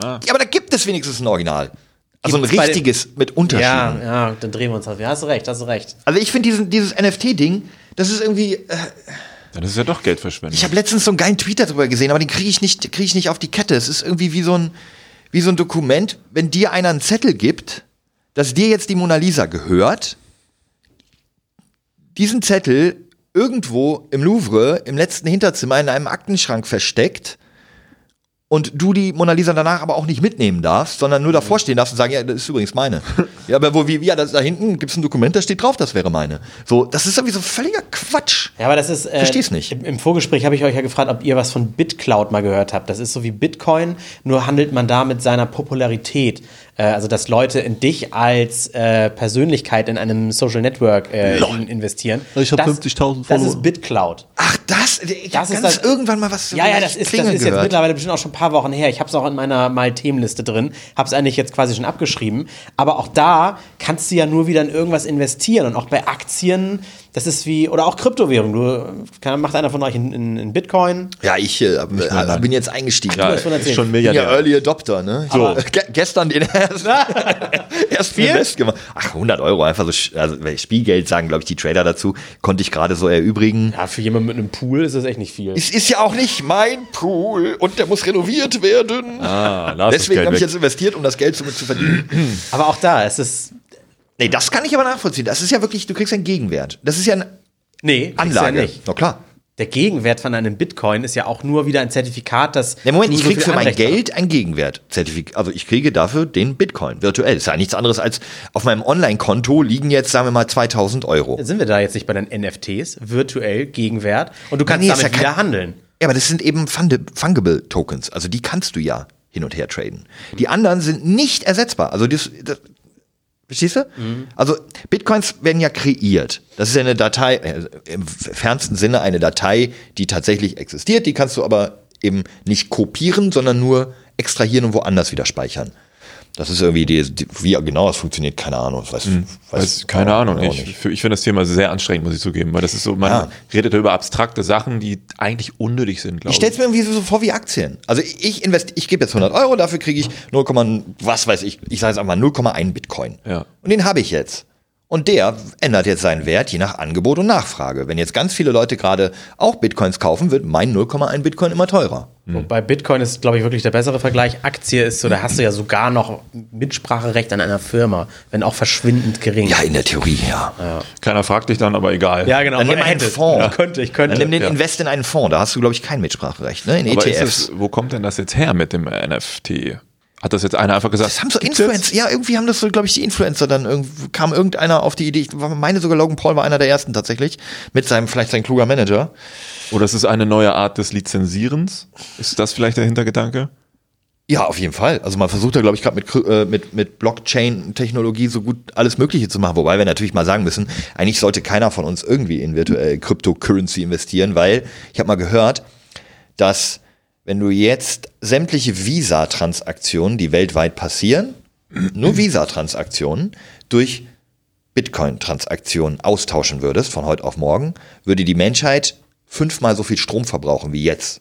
Ja, aber da gibt es wenigstens ein Original. Also ein richtiges mit Unterschieden. Ja, ja, dann drehen wir uns auf. Ja, hast du recht, hast du recht. Also ich finde dieses NFT-Ding, das ist irgendwie. Äh, Dann ist es ja doch Geldverschwendung. ich habe letztens so einen geilen Tweet darüber gesehen, aber den kriege ich nicht, kriege ich nicht auf die Kette. Es ist irgendwie wie so ein, wie so ein Dokument, wenn dir einer einen Zettel gibt, dass dir jetzt die Mona Lisa gehört, diesen Zettel irgendwo im Louvre, im letzten Hinterzimmer in einem Aktenschrank versteckt und du die Mona Lisa danach aber auch nicht mitnehmen darfst, sondern nur davor stehen darfst und sagen, ja, das ist übrigens meine. ja, aber wo, wie, ja, das, da hinten gibt's ein Dokument, da steht drauf, das wäre meine. So, das ist irgendwie so völliger Quatsch. Ja, aber das ist. Äh, Versteh's nicht. Im, Im Vorgespräch habe ich euch ja gefragt, ob ihr was von BitCloud mal gehört habt. Das ist so wie Bitcoin, nur handelt man da mit seiner Popularität. Äh, also, dass Leute in dich als äh, Persönlichkeit in einem Social Network äh, in, investieren. Ich hab Das- 50.000 Das Follower. ist BitCloud. Ach, das, ich Das ist ganz das- irgendwann mal was Ja, ja, das ist, das ist jetzt gehört. mittlerweile bestimmt auch schon ein paar Wochen her. Ich habe es auch in meiner Mal-Themenliste drin, habe es eigentlich jetzt quasi schon abgeschrieben. Aber auch da kannst du ja nur wieder in irgendwas investieren. Und auch bei Aktien, das ist wie, oder auch Kryptowährung. Du, kann, macht einer von euch in, in, in Bitcoin? Ja, ich äh, äh, bin jetzt eingestiegen. ja, hast von ist erzählt. schon Ich bin ja Milliardär. Early Adopter, ne? So. Ge gestern den ersten, ersten Invest gemacht. Ach, 100 Euro, einfach so, also Spielgeld sagen, glaube ich, die Trader dazu, konnte ich gerade so erübrigen. Ja, für jemanden mit einem Pool ist das echt nicht viel. Es ist ja auch nicht mein Pool und der muss renoviert werden. Ah, lass Deswegen habe ich jetzt investiert, um das Geld zu, zu verdienen. Aber auch da, es ist. Nee, das kann ich aber nachvollziehen. Das ist ja wirklich, du kriegst einen Gegenwert. Das ist ja eine Nee, Anlage. Ja nicht. Na klar. Der Gegenwert von einem Bitcoin ist ja auch nur wieder ein Zertifikat, das. Ja, Moment, ich so krieg viel für mein Anrecht hast. Geld ein Gegenwertzertifikat. Also ich kriege dafür den Bitcoin virtuell. Ist ja nichts anderes als auf meinem Online-Konto liegen jetzt, sagen wir mal, 2000 Euro. Sind wir da jetzt nicht bei den NFTs? Virtuell, Gegenwert. Und du kannst nee, ist damit ja wieder handeln. Ja, aber das sind eben Fungible Tokens. Also die kannst du ja hin und her traden. Die anderen sind nicht ersetzbar. Also das, das Verstehst du? Also Bitcoins werden ja kreiert. Das ist ja eine Datei, äh, im fernsten Sinne eine Datei, die tatsächlich existiert. Die kannst du aber eben nicht kopieren, sondern nur extrahieren und woanders wieder speichern. Das ist irgendwie die, die wie genau das funktioniert, keine Ahnung. Weiß, Hm. Weiß, keine Ahnung. auch Ich, ich finde das Thema sehr anstrengend, muss ich zugeben, weil das ist so, man Ja. redet über abstrakte Sachen, die eigentlich unnötig sind, glaube Ich ich. stell's mir irgendwie so vor wie Aktien. Also ich invest, ich gebe jetzt 100 Euro, dafür kriege ich 0, was weiß ich, ich sage jetzt einfach 0,1 Bitcoin. Ja. Und den habe ich jetzt. Und der ändert jetzt seinen Wert je nach Angebot und Nachfrage. Wenn jetzt ganz viele Leute gerade auch Bitcoins kaufen, wird mein 0,1 Bitcoin immer teurer. Bei Bitcoin ist, glaube ich, wirklich der bessere Vergleich. Aktie ist so, da hast du ja sogar noch Mitspracherecht an einer Firma, wenn auch verschwindend gering. Ja, in der Theorie, ja. Keiner fragt dich dann, aber egal. Ja, genau. Dann nimm man einen Fonds. Ich könnte, ich könnte. Dann nimm den ja. Invest in einen Fonds, da hast du, glaube ich, kein Mitspracherecht, ne? In aber ist ETFs. es, wo kommt denn das jetzt her mit dem NFT? Hat das jetzt einer einfach gesagt? Das haben so Influencer, ja, irgendwie haben das so, glaube ich, die Influencer dann irgendwie, kam irgendeiner auf die Idee, ich meine sogar Logan Paul war einer der ersten tatsächlich, mit seinem, vielleicht sein kluger Manager. Oder ist es eine neue Art des Lizenzierens? Ist das vielleicht der Hintergedanke? Ja, auf jeden Fall. Also man versucht da, glaube ich, gerade mit, äh, mit, mit Blockchain-Technologie so gut alles Mögliche zu machen. Wobei wir natürlich mal sagen müssen, eigentlich sollte keiner von uns irgendwie in virtuelle Cryptocurrency investieren, weil ich habe mal gehört, dass wenn du jetzt sämtliche Visa-Transaktionen, die weltweit passieren, nur Visa-Transaktionen durch Bitcoin-Transaktionen austauschen würdest von heute auf morgen, würde die Menschheit fünfmal so viel Strom verbrauchen wie jetzt.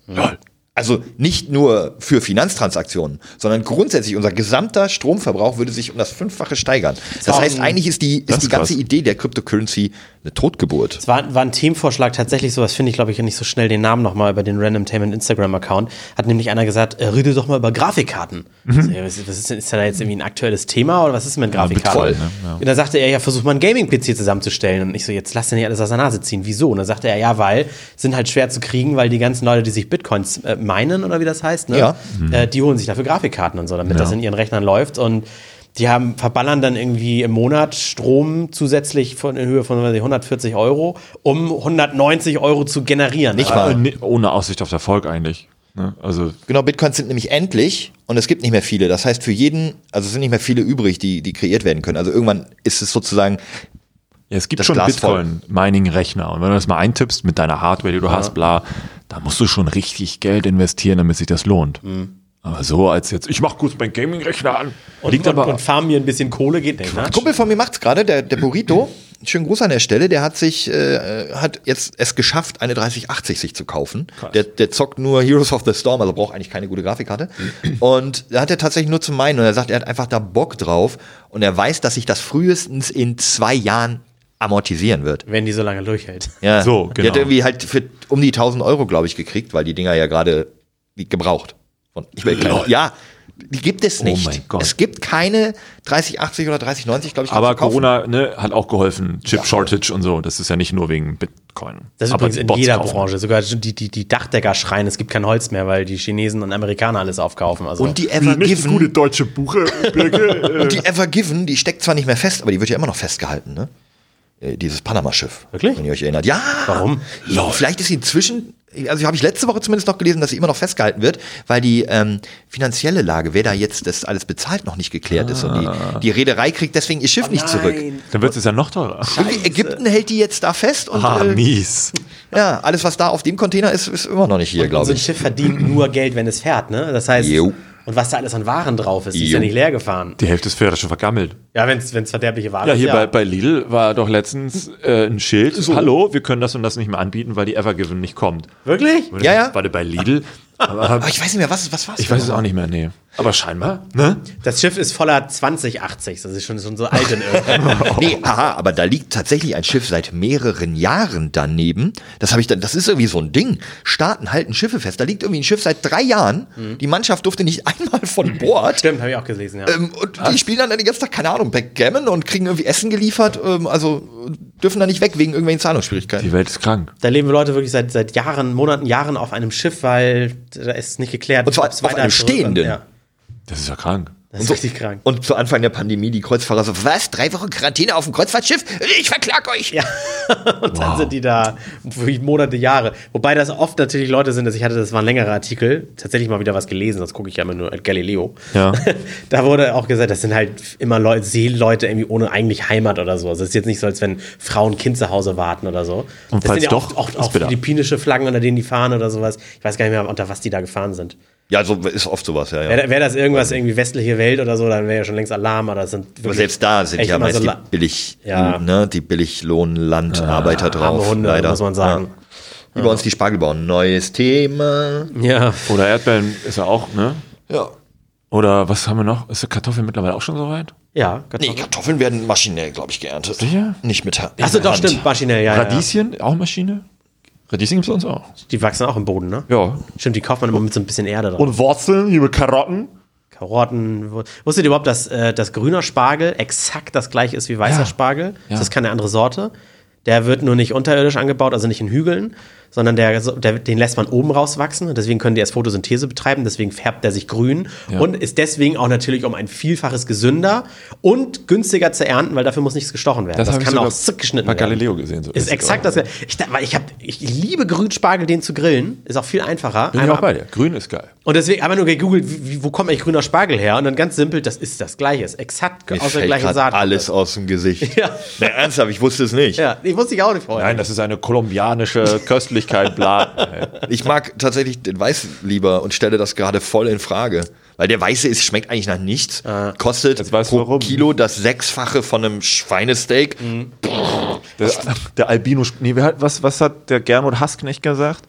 Also nicht nur für Finanztransaktionen, sondern grundsätzlich unser gesamter Stromverbrauch würde sich um das Fünffache steigern. Das heißt, eigentlich ist die, Das ist die ganze. Idee der Cryptocurrency eine Totgeburt. Es war, war ein Themenvorschlag tatsächlich so, was finde ich, glaube ich, nicht so schnell den Namen nochmal über den Randomtainment Instagram-Account. Hat nämlich einer gesagt, äh, rede doch mal über Grafikkarten. Mhm. Also, ja, was, ist, denn, ist da jetzt irgendwie ein aktuelles Thema oder was ist denn mit Grafikkarten? voll, ne? Ja. Und dann sagte er, ja, versuch mal einen Gaming-PC zusammenzustellen. Und ich so, jetzt lass dir nicht alles aus der Nase ziehen. Wieso? Und dann sagte er, ja, weil sind halt schwer zu kriegen, weil die ganzen Leute, die sich Bitcoins äh, meinen oder wie das heißt, ne? Ja. Äh, die holen sich dafür Grafikkarten und so, damit das in ihren Rechnern läuft. Und die haben, verballern dann irgendwie im Monat Strom zusätzlich von, in Höhe von weiß ich, 140 Euro, um 190 Euro zu generieren. Nicht mal. Äh, ohne Aussicht auf Erfolg eigentlich. Ne? Also Genau, Bitcoins sind nämlich endlich und es gibt nicht mehr viele. Das heißt, für jeden, also es sind nicht mehr viele übrig, die, die kreiert werden können. Also irgendwann ist es sozusagen, Ja, es gibt Das schon. Bitcoin-Mining-Rechner. Und wenn du das mal eintippst mit deiner Hardware, die du hast, bla, da musst du schon richtig Geld investieren, damit sich das lohnt. Aber so als jetzt, ich mach kurz meinen Gaming-Rechner an. und, liegt und, aber. und farm mir ein bisschen Kohle geht nicht. Ne? ein Kumpel von mir macht's gerade, der, der Burrito. Schönen Gruß an der Stelle, der hat sich, äh, hat jetzt es geschafft, eine 3080 sich zu kaufen. Der, der zockt nur Heroes of the Storm, also braucht eigentlich keine gute Grafikkarte. und da hat er tatsächlich nur zu meinen und er sagt, er hat einfach da Bock drauf und er weiß, dass sich das frühestens in zwei Jahren amortisieren wird. Wenn die so lange durchhält. Ja, So, Die hat genau. irgendwie halt für um die 1000 Euro, glaube ich, gekriegt, weil die Dinger ja gerade gebraucht. Von, ja, die gibt es Oh nicht. mein Gott. Es gibt keine 3080 oder 3090, glaube ich. aber. Corona ne, hat auch geholfen. Chip Shortage und so. Das ist ja nicht nur wegen Bitcoin. Das ist aber übrigens in Bots jeder kaufen. Branche. Sogar die, die, die Dachdecker schreien, es gibt kein Holz mehr, weil die Chinesen und Amerikaner alles aufkaufen. Also Und die Ever Given, deutsche Buche. und die Ever Given, die steckt zwar nicht mehr fest, aber die wird ja immer noch festgehalten, ne? Äh, Dieses Panama-Schiff. Wirklich? Wenn ihr euch erinnert. Ja! Warum? Ja, vielleicht ist sie inzwischen, also habe ich letzte Woche zumindest noch gelesen, dass sie immer noch festgehalten wird, weil die ähm, finanzielle Lage, wer da jetzt das alles bezahlt, noch nicht geklärt ist. Und die, die Reederei kriegt deswegen ihr Schiff nicht zurück. Dann wird es ja noch teurer. Irgendwie Ägypten hält die jetzt da fest und Ah, äh, mies. ja, alles, was da auf dem Container ist, ist immer noch nicht hier, glaube so ein ich. Schiff verdient nur Geld, wenn es fährt, ne? Das heißt, Jo. Und was da alles an Waren drauf ist, die ist ja nicht leer gefahren. Die Hälfte des Pferdes schon vergammelt. Ja, wenn es verderbliche Ware Ja, ist. hier Bei, bei Lidl war doch letztens äh, ein Schild. Hallo, wir können das und das nicht mehr anbieten, weil die Evergiven nicht kommt. Wirklich? Und Ja, ich, ja. Warte, bei Lidl? Aber, Aber ich weiß nicht mehr, was, was war's? ich weiß es auch nicht mehr, nee. Aber scheinbar, ne? Das Schiff ist voller 2080, das ist schon, schon so alt in irgendwann. Nee, haha, aber da liegt tatsächlich ein Schiff seit mehreren Jahren daneben. Das habe ich dann, das ist irgendwie so ein Ding. Staaten halten Schiffe fest. Da liegt irgendwie ein Schiff seit drei Jahren. Die Mannschaft durfte nicht einmal von Bord. Stimmt, habe ich auch gelesen, ja. Ähm, und die spielen dann den ganzen Tag, keine Ahnung, Backgammon und kriegen irgendwie Essen geliefert. Ähm, also dürfen da nicht weg wegen irgendwelchen Zahlungsschwierigkeiten. Die Welt ist krank. Da leben Leute wirklich seit, seit Jahren, Monaten, Jahren auf einem Schiff, weil da ist nicht geklärt. Und zwar auf einem stehenden. Ja, Das ist ja krank. das ist richtig krank. Und zu Anfang der Pandemie die Kreuzfahrer so, was? Drei Wochen Quarantäne auf dem Kreuzfahrtschiff? Ich verklag euch! Ja, und dann sind die da wirklich Monate, Jahre. Wobei das oft natürlich Leute sind, dass ich hatte, das war ein längerer Artikel, tatsächlich mal wieder was gelesen, das gucke ich ja immer nur Galileo. Ja. da wurde auch gesagt, das sind halt immer Leute, Seeleute irgendwie ohne eigentlich Heimat oder so. Also es ist jetzt nicht so, als wenn Frauen Kind zu Hause warten oder so. Und das falls sind ja doch, auch, auch, auch philippinische Flaggen, unter denen die fahren oder sowas. Ich weiß gar nicht mehr, unter was die da gefahren sind. Ja, so ist oft sowas, ja. ja. Wäre wär das irgendwas irgendwie westliche Welt oder so, dann wäre ja schon längst Alarm, aber das sind Aber selbst da sind ja meist so die billig, Ja. ne, die Billiglohnlandarbeiter drauf. arme Hunde, leider. muss man sagen. Ja. Über uns die Spargel bauen. Neues Thema. Ja. Oder Erdbeeren ist ja auch, ne? Ja. Oder was haben wir noch? Ist die Kartoffel mittlerweile auch schon so weit? Ja, Nee, Kartoffeln. Kartoffeln werden maschinell, glaube ich, geerntet. Sicher? Nicht mit Hand. Achso, doch, Hand. stimmt, maschinell, ja. ja. Radieschen, auch Maschine? Radieschen gibt es uns auch. Die wachsen auch im Boden, ne? Ja. Stimmt, die kauft man immer mit so ein bisschen Erde drauf. Und Wurzeln, liebe Karotten. Karotten. Wusstet ihr überhaupt, dass, äh, dass grüner Spargel exakt das gleiche ist wie weißer Ja. Spargel? Ja. Das ist keine andere Sorte. Der wird nur nicht unterirdisch angebaut, also nicht in Hügeln, sondern der, der, den lässt man oben rauswachsen. Und deswegen können die erst Photosynthese betreiben, deswegen färbt der sich grün Ja. und ist deswegen auch natürlich um ein Vielfaches gesünder und günstiger zu ernten, weil dafür muss nichts gestochen werden. Das, ich kann auch zick geschnitten bei werden. Galileo gesehen. So Ist exakt das. Ich, ich, hab, ich liebe Grünspargel, den zu grillen. Ist auch viel einfacher. Bin ich Einmal- auch bei dir. Grün ist geil. und deswegen aber nur gegoogelt, wo kommt eigentlich grüner Spargel her? Und dann ganz simpel, das ist das Gleiche. Ist exakt Mir aus der gleichen Saat. alles aus dem Gesicht. Ja. Na, ernsthaft, ich wusste es nicht. Ja, ich wusste ich auch nicht vorher. Nein, das ist eine kolumbianische Köstlichkeit, bla. Ich mag tatsächlich den Weiß lieber und stelle das gerade voll in Frage. Weil der Weiße ist, schmeckt eigentlich nach nichts. Kostet weißt du pro warum. Kilo das Sechsfache von einem Schweinesteak. Der, der Albino, nee, was, was hat der Gernot Hassknecht gesagt?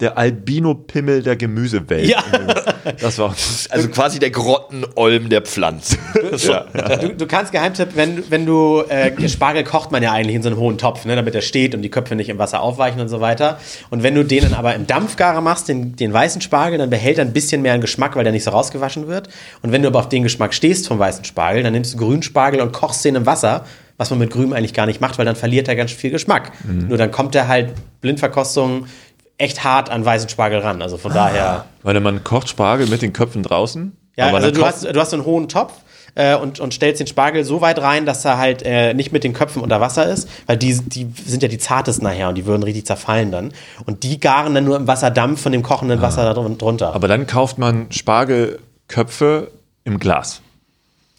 Der Albino-Pimmel der Gemüsewelt. Ja. Das war. Also quasi der Grottenolm der Pflanzen. ja, Du, du kannst Geheimtipp, wenn, wenn du äh, Spargel kocht man ja eigentlich in so einem hohen Topf, ne, damit er steht und die Köpfe nicht im Wasser aufweichen und so weiter. Und wenn du den dann aber im Dampfgarer machst, den, den weißen Spargel, dann behält er ein bisschen mehr an Geschmack, weil der nicht so rausgewaschen wird. Und wenn du aber auf den Geschmack stehst vom weißen Spargel, dann nimmst du Grünspargel und kochst den im Wasser, was man mit Grün eigentlich gar nicht macht, weil dann verliert er ganz viel Geschmack. Nur dann kommt er halt Blindverkostung echt hart an weißen Spargel ran. Also von daher. Weil man kocht Spargel mit den Köpfen draußen. Ja, aber also du hast, du hast so einen hohen Topf äh, und, und stellst den Spargel so weit rein, dass er halt äh, nicht mit den Köpfen unter Wasser ist, weil die, die sind ja die zartesten nachher und die würden richtig zerfallen dann. Und die garen dann nur im Wasserdampf von dem kochenden Wasser da drun- drunter. Aber dann kauft man Spargelköpfe im Glas.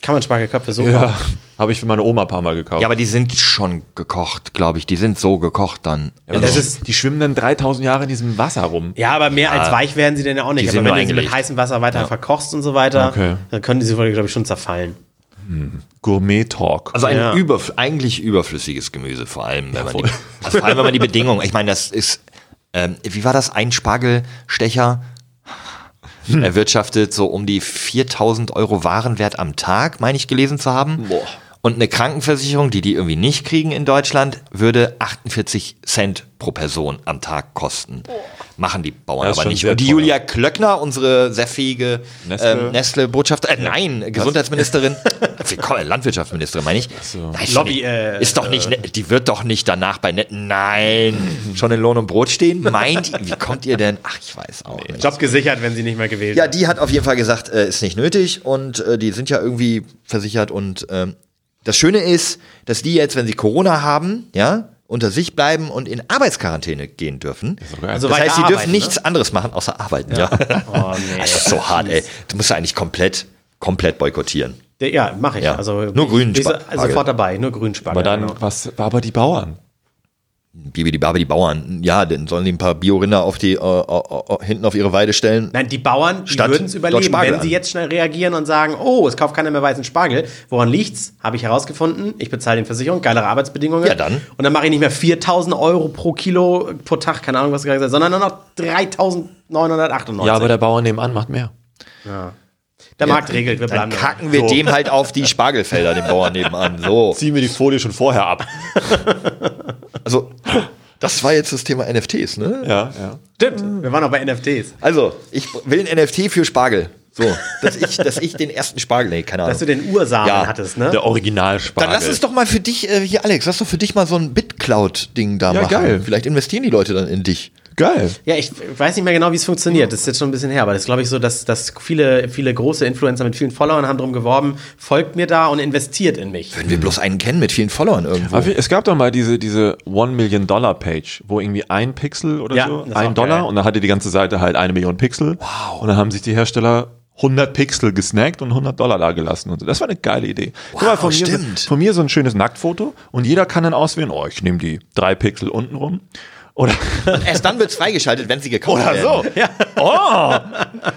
Kann man Spargelköpfe so Ja. Habe ich für meine Oma ein paar Mal gekauft. Ja, aber die sind schon gekocht, glaube ich. Die sind so gekocht dann. Ja, das die- ist- die schwimmen dann 3000 Jahre in diesem Wasser rum. Ja, aber mehr als weich werden sie denn ja auch nicht. Aber wenn du sie mit heißem Wasser weiter verkochst und so weiter, Okay. dann können die sie, glaube ich, schon zerfallen. Gourmet-Talk. Also ein Ja. überf eigentlich überflüssiges Gemüse, vor allem, wenn man die, also vor allem, wenn man die Bedingungen, ich meine, das ist, ähm, wie war das? Ein Spargelstecher erwirtschaftet so um die 4000 Euro Warenwert am Tag, meine ich gelesen zu haben. Boah. Und eine Krankenversicherung, die die irgendwie nicht kriegen in Deutschland, würde 48 Cent pro Person am Tag kosten. Machen die Bauern aber nicht. Und die teuer. Julia Klöckner, unsere sehr fähige Nestle- ähm, Nestle-Botschafter, äh, nein, Gesundheitsministerin, Willkommen, Landwirtschaftsministerin, meine ich. Nein, ist Lobby, nicht- äh, ist doch nicht, net- die wird doch nicht danach bei Net, nein, schon in Lohn und Brot stehen. Meint, ihr- wie kommt ihr denn? Ach, ich weiß auch nicht. Job gesichert, wenn sie nicht mehr gewählt Ja, die hat auf jeden Fall gesagt, äh, ist nicht nötig und äh, die sind ja irgendwie versichert und ähm, das Schöne ist, dass die jetzt, wenn sie Corona haben, ja, unter sich bleiben und in Arbeitsquarantäne gehen dürfen. Also das weiter heißt, sie arbeiten, dürfen nichts anderes machen, außer arbeiten. Ja. Oh, nee. Das ist so hart, ey. Du musst ja eigentlich komplett, komplett boykottieren. Ja, mache ich. Ja. Also, Nur grünen ich, Spargel. also sofort dabei, nur Grünspargel. aber dann, genau. was war aber die Bauern? Bibi, die Babe, die Bauern. Ja, dann sollen die ein paar Biorinder auf die, äh, äh, äh, hinten auf ihre Weide stellen. Nein, die Bauern, würden es überleben, wenn sie jetzt schnell reagieren und sagen, oh, es kauft keiner mehr weißen Spargel. Woran liegt's? Habe ich herausgefunden. Ich bezahle den Versicherung, geilere Arbeitsbedingungen. Ja, dann. Und dann mache ich nicht mehr 4000 Euro pro Kilo pro Tag, keine Ahnung, was gesagt sondern nur noch 3998. Ja, aber der Bauer nebenan macht mehr. Der Markt regelt, wir Dann bleiben kacken wir So. dem halt auf die Spargelfelder, den Bauern nebenan. So. Ziehen wir die Folie schon vorher ab. Also, das war jetzt das Thema NFTs, ne? Ja, ja. Stimmt, wir waren auch bei NFTs. Also, ich will ein NFT für Spargel. So, dass ich, dass ich den ersten Spargel, nee, keine Ahnung. Dass du den Ursamen Ja. hattest, ne? Der Originalspargel. Dann lass uns doch mal für dich, äh, hier Alex, lass doch für dich mal so ein BitCloud-Ding da Ja, machen. geil. Vielleicht investieren die Leute dann in dich. Geil. Ja, ich weiß nicht mehr genau, wie es funktioniert. Das ist jetzt schon ein bisschen her, aber das ist, glaube ich, so, dass, dass viele, viele große Influencer mit vielen Followern haben drum geworben, folgt mir da und investiert in mich. Würden wir bloß einen kennen mit vielen Followern irgendwo. Aber es gab doch mal diese, diese One Million Dollar Page, wo irgendwie ein Pixel oder Ja, so, ein Dollar geil. und da hatte die ganze Seite halt eine Million Pixel. Wow. Und dann haben sich die Hersteller 100 Pixel gesnackt und 100 Dollar da gelassen und so. Das war eine geile Idee. Guck mal, von, mir stimmt. so, von mir so ein schönes Nacktfoto und jeder kann dann auswählen, oh, ich nehme die drei Pixel unten rum Oder, Und erst dann wird's freigeschaltet, wenn sie gekauft oder werden. so. Oh.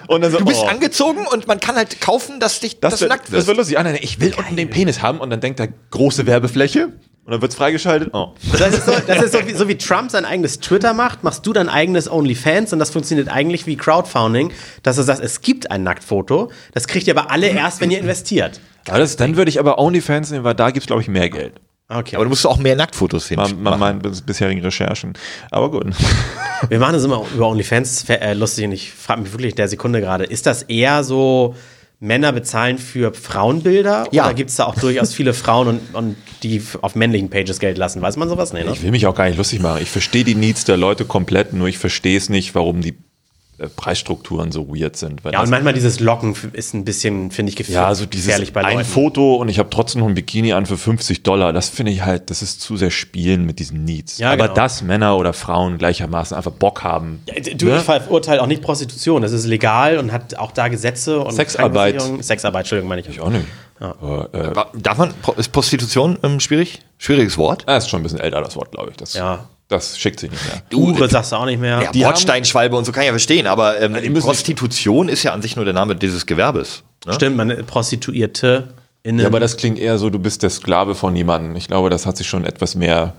Und dann so, Du bist oh. angezogen und man kann halt kaufen, dass, dich, dass Das, du wird, nackt das wirst. wird lustig. Ah, nein, ich will unten den Penis haben und dann denkt er, große Werbefläche und dann wird's freigeschaltet. Oh. Das ist, so, das ist so, wie, so wie Trump sein eigenes Twitter macht, machst du dein eigenes OnlyFans und das funktioniert eigentlich wie Crowdfunding, dass du sagst, es gibt ein Nacktfoto, das kriegt ihr aber alle erst, wenn ihr investiert. Das, dann würde ich aber OnlyFans nehmen, weil da gibt's glaube ich, mehr Geld. Okay. Aber du musst auch mehr Nacktfotos hin. Man, man meinen bis- bisherigen Recherchen. Aber gut. Wir machen das immer über OnlyFans äh, lustig und ich frage mich wirklich in der Sekunde gerade, ist das eher so, Männer bezahlen für Frauenbilder Ja. oder gibt es da auch durchaus viele Frauen und, und die auf männlichen Pages Geld lassen? Weiß man sowas? Nee, ne? Ich will mich auch gar nicht lustig machen. Ich verstehe die Needs der Leute komplett, nur ich verstehe es nicht, warum die Preisstrukturen so weird sind. Weil Ja, und manchmal dieses Locken ist ein bisschen, finde ich, gef Ja, also dieses gefährlich bei ein. Foto und ich habe trotzdem noch ein Bikini an für 50 Dollar. Das finde ich halt, das ist zu sehr Spielen mit diesen Needs. Ja, Aber genau. dass Männer oder Frauen gleichermaßen einfach Bock haben. Du, ne? ich verurteile auch nicht Prostitution. Das ist legal und hat auch da Gesetze und Sexarbeit. Sexarbeit, Entschuldigung, meine ich. Ich auch nicht. Aber, äh, Darf man, ist Prostitution ähm, schwierig? Schwieriges Wort? ah, ist schon ein bisschen älter, das Wort, glaube ich. Das, Ja. Das schickt sich nicht mehr. Hure sagst du auch nicht mehr. Ja, Die Bordsteinschwalbe und so kann ich ja verstehen, aber ähm, Prostitution ist ja an sich nur der Name dieses Gewerbes. Ne? Stimmt, man Prostituierte innen. Ja, aber das klingt eher so, du bist der Sklave von jemandem. Ich glaube, das hat sich schon etwas mehr.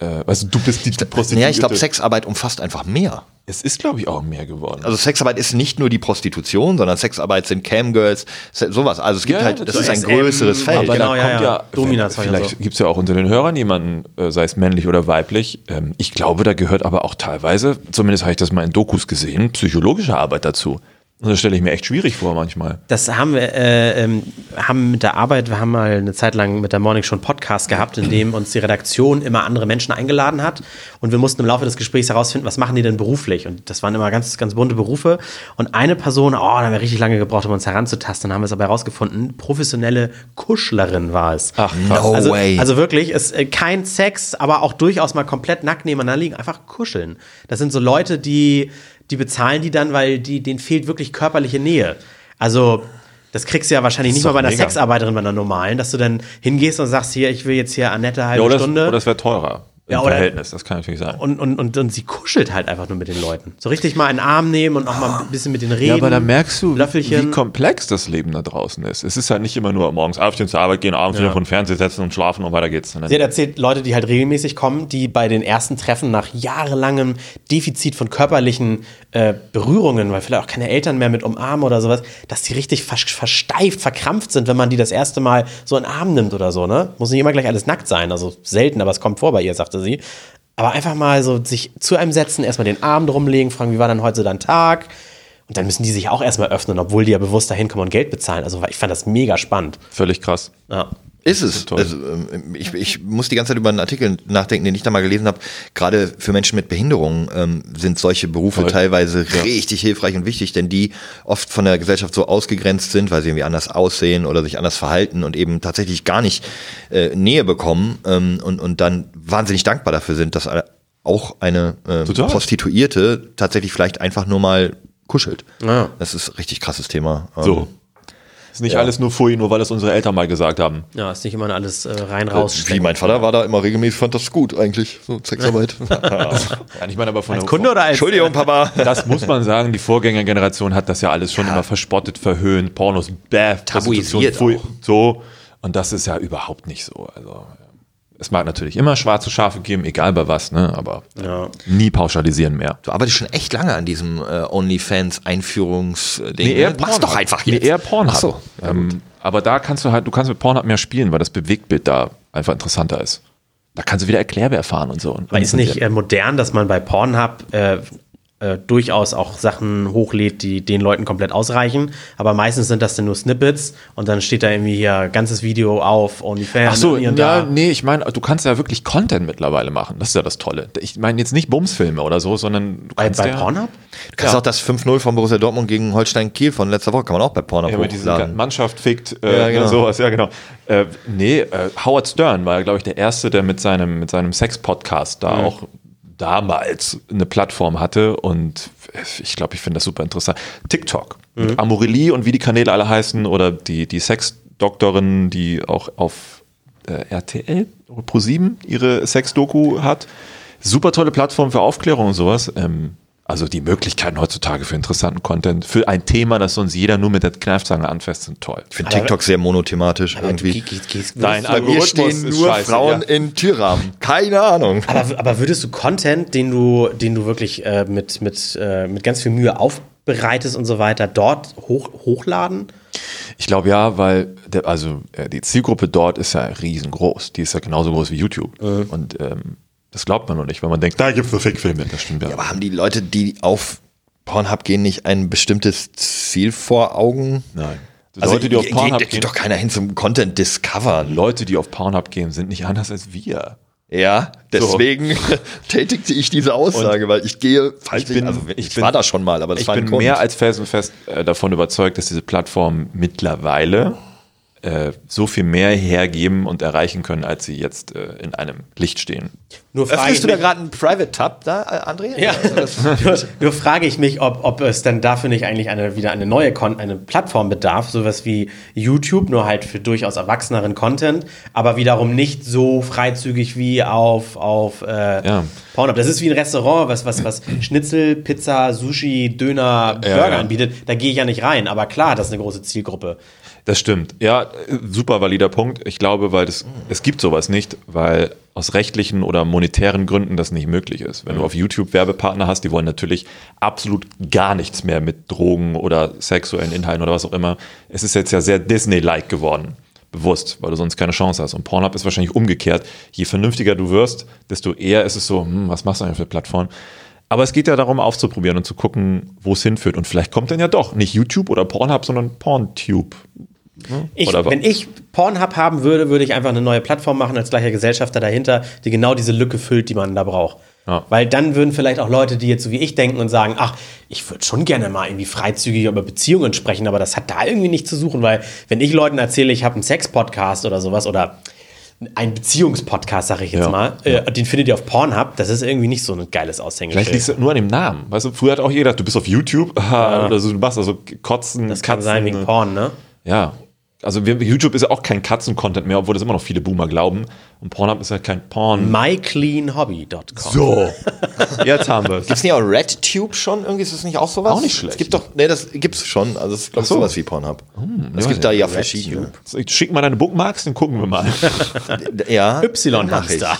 Äh, also du bist die Prostituierte. Ja, ich glaube, Sexarbeit umfasst einfach mehr. Es ist, glaube ich, auch mehr geworden. Also Sexarbeit ist nicht nur die Prostitution, sondern Sexarbeit sind Camgirls, sowas. Also es gibt Ja, halt, das das ist ein SM, größeres Feld. Aber Genau, da ja, kommt ja. ja, halt vielleicht so. gibt's ja auch unter den Hörern jemanden, äh, sei es männlich oder weiblich. Ähm, ich glaube, da gehört aber auch teilweise, zumindest habe ich das mal in Dokus gesehen, psychologische Arbeit dazu. Und das stelle ich mir echt schwierig vor manchmal. Das haben wir, äh, ähm, haben mit der Arbeit, wir haben mal eine Zeit lang mit der Morning Show einen Podcast gehabt, in dem uns die Redaktion immer andere Menschen eingeladen hat. Und wir mussten im Laufe des Gesprächs herausfinden, was machen die denn beruflich? Und das waren immer ganz, ganz bunte Berufe. Und eine Person, oh, da haben wir richtig lange gebraucht, um uns heranzutasten, dann haben wir es aber herausgefunden, professionelle Kuschlerin war es. Ach, krass. No also, way. also wirklich, es, äh, kein Sex, aber auch durchaus mal komplett nackt nebeneinander liegen, einfach kuscheln. Das sind so Leute, die, die bezahlen die dann, weil die, denen fehlt wirklich körperliche Nähe. Also, das kriegst du ja wahrscheinlich Das nicht mal bei einer mega. Sexarbeiterin, bei einer normalen, dass du dann hingehst und sagst, hier, ich will jetzt hier Annette halbe Ja, oder, Stunde. oder es wäre teurer Ja, oder- Verhältnis. Das kann natürlich sein. und, und, und, und sie kuschelt halt einfach nur mit den Leuten. So richtig mal einen Arm nehmen und auch mal ein bisschen mit denen reden. Ja, aber da merkst du, Löffelchen. wie komplex das Leben da draußen ist. Es ist halt nicht immer nur morgens aufstehen, zur Arbeit gehen, abends wieder vor den Fernseher setzen und schlafen und weiter geht's. Sie hat erzählt, Leute, die halt regelmäßig kommen, die bei den ersten Treffen nach jahrelangem Defizit von körperlichen äh, Berührungen, weil vielleicht auch keine Eltern mehr mit umarmen oder sowas, dass die richtig vers versteift, verkrampft sind, wenn man die das erste Mal so in den Arm nimmt oder so, ne? Muss nicht immer gleich alles nackt sein, also selten, aber es kommt vor bei ihr, sagte sie. Aber einfach mal so sich zu einem setzen, erstmal den Arm drumlegen, fragen, wie war denn heute so dein Tag? Und dann müssen die sich auch erstmal öffnen, obwohl die ja bewusst dahin kommen und Geld bezahlen. Also ich fand das mega spannend. völlig krass. Ja. Ist es. Also, ähm, ich, ich muss die ganze Zeit über einen Artikel nachdenken, den ich da mal gelesen habe. Gerade für Menschen mit Behinderungen ähm, sind solche Berufe Voll. teilweise richtig hilfreich und wichtig, denn die oft von der Gesellschaft so ausgegrenzt sind, weil sie irgendwie anders aussehen oder sich anders verhalten und eben tatsächlich gar nicht äh, Nähe bekommen ähm, und, und dann wahnsinnig dankbar dafür sind, dass auch eine äh. Prostituierte tatsächlich vielleicht einfach nur mal kuschelt. Ja. Das ist ein richtig krasses Thema. Ähm, So. Ist nicht alles nur Fui, nur weil es unsere Eltern mal gesagt haben. Ja, ist nicht immer alles äh, rein raus. Wie mein Vater war da immer regelmäßig, fand das gut eigentlich, so Sexarbeit. Ja, ich meine aber von Als der Kunde oder als Entschuldigung, Papa. Das muss man sagen, die Vorgängergeneration hat das ja alles schon immer verspottet, verhöhnt, Pornos, bäh, Tabuisiert pfui, auch. so. Und das ist ja überhaupt nicht so. Also, ja. Es mag natürlich immer schwarze Schafe geben, egal bei was, ne? aber Ja. nie pauschalisieren mehr. Du arbeitest schon echt lange an diesem äh, OnlyFans-Einführungsding. Nee, eher Mach's Pornhub. doch einfach jetzt. Nee, eher Pornhub. Ach so. ähm, aber da kannst du halt, du kannst mit Pornhub mehr spielen, weil das Bewegtbild da einfach interessanter ist. Da kannst du wieder Erklärbär fahren und so. Und Aber ist nicht äh, modern, dass man bei Pornhub äh, äh, durchaus auch Sachen hochlädt, die den Leuten komplett ausreichen. Aber meistens sind das dann nur Snippets und dann steht da irgendwie hier ganzes Video auf OnlyFans. Ach so, hier und ja, da. nee, ich meine, du kannst ja wirklich Content mittlerweile machen. Das ist ja das Tolle. Ich meine jetzt nicht Bumsfilme oder so, sondern du Bei, kannst bei ja, Pornhub? Du kannst Ja. auch das 5-0 von Borussia Dortmund gegen Holstein Kiel von letzter Woche, kann man auch bei Pornhub Ja, mit dieser hochladen. Mannschaft fickt, äh, Ja, genau. sowas, ja genau. Äh, nee, äh, Howard Stern war ja, glaube ich, der Erste, der mit seinem, mit seinem Sex-Podcast da auch damals eine Plattform hatte und ich glaube, ich finde das super interessant. TikTok, mit Amorelie und wie die Kanäle alle heißen oder die, die Sex-Doktorin, die auch auf äh, RTL oder ProSieben ihre Sex-Doku hat. Super tolle Plattform für Aufklärung und sowas. Ähm, also die Möglichkeiten heutzutage für interessanten Content, für ein Thema, das sonst jeder nur mit der Kneifzange anfasst, sind toll. Ich finde TikTok sehr monothematisch Aber irgendwie. du gehst- gehst- Dein Bei mir Algorithmus stehen ist nur scheiße, Frauen ja. in Türrahmen. Keine Ahnung. Aber, aber würdest du Content, den du, den du wirklich äh, mit, mit, äh, mit ganz viel Mühe aufbereitest und so weiter, dort hoch, hochladen? Ich glaube ja, weil der, also äh, die Zielgruppe dort ist ja riesengroß. Die ist ja genauso groß wie YouTube. Und ähm, das glaubt man noch nicht, weil man denkt, da gibt es nur Fake-Filme. Das stimmt ja. Aber haben die Leute, die auf Pornhub gehen, nicht ein bestimmtes Ziel vor Augen? Nein. Also Leute, die auf geht, Pornhub geht gehen, doch keiner hin zum Content discovern. Leute, die auf Pornhub gehen, sind nicht anders als wir. Ja, deswegen tätigte ich diese Aussage, weil ich gehe, Ich bin- also ich, bin- war da schon mal, aber das ich war ein bin Grund. mehr als felsenfest äh, davon überzeugt, dass diese Plattformen mittlerweile so viel mehr hergeben und erreichen können, als sie jetzt äh, in einem Licht stehen. Nur Öffnest du da gerade einen Private Tab da, äh, André? ja, nur, nur frage ich mich, ob, ob es dann dafür nicht eigentlich eine, wieder eine neue Kon eine Plattform bedarf, sowas wie YouTube, nur halt für durchaus erwachseneren Content, aber wiederum nicht so freizügig wie auf, auf äh, Ja. Pornhub. Das ist wie ein Restaurant, was, was, was Schnitzel, Pizza, Sushi, Döner, Burger ja. anbietet. Da gehe ich ja nicht rein, aber klar, das ist eine große Zielgruppe. Das stimmt. Ja, super valider Punkt. Ich glaube, weil das, es gibt sowas nicht, weil aus rechtlichen oder monetären Gründen das nicht möglich ist. Wenn du auf YouTube Werbepartner hast, die wollen natürlich absolut gar nichts mehr mit Drogen oder sexuellen Inhalten oder was auch immer. Es ist jetzt ja sehr Disney-like geworden. Bewusst, weil du sonst keine Chance hast. Und Pornhub ist wahrscheinlich umgekehrt. Je vernünftiger du wirst, desto eher ist es so, hm, was machst du eigentlich für Plattform? Aber es geht ja darum, aufzuprobieren und zu gucken, wo es hinführt. Und vielleicht kommt dann ja doch nicht YouTube oder Pornhub, sondern Porntube. Ich, Oder was? wenn ich Pornhub haben würde, würde ich einfach eine neue Plattform machen als gleicher Gesellschafter dahinter, die genau diese Lücke füllt, die man da braucht. Ja. Weil dann würden vielleicht auch Leute, die jetzt so wie ich denken und sagen, ach, ich würde schon gerne mal irgendwie freizügig über Beziehungen sprechen, aber das hat da irgendwie nicht zu suchen, weil wenn ich Leuten erzähle, ich habe einen Sex-Podcast oder sowas oder einen Beziehungspodcast, sage ich jetzt Ja. mal, äh, den findet ihr auf Pornhub, das ist irgendwie nicht so ein geiles Aushängeschild. Vielleicht liegt es nur an dem Namen. Weißt du, früher hat auch jeder gedacht, du bist auf YouTube aha, oder so, du machst also Kotzen, das kann sein wegen Porn, ne? Ja. Also wir, YouTube ist ja auch kein Katzen-Content mehr, obwohl das immer noch viele Boomer glauben. Und Pornhub ist halt kein Porn. mycleanhobby.com. So. Jetzt haben wir es. Gibt's nicht auch RedTube schon? Irgendwie ist das nicht auch sowas? Auch nicht schlecht. Es gibt doch, nee, das gibt's schon. Also es Ach so. sowas wie Pornhub. es ja, gibt da ja verschiedene. Schick mal deine Bookmarks, dann gucken wir mal. Ja. Y-Hamster.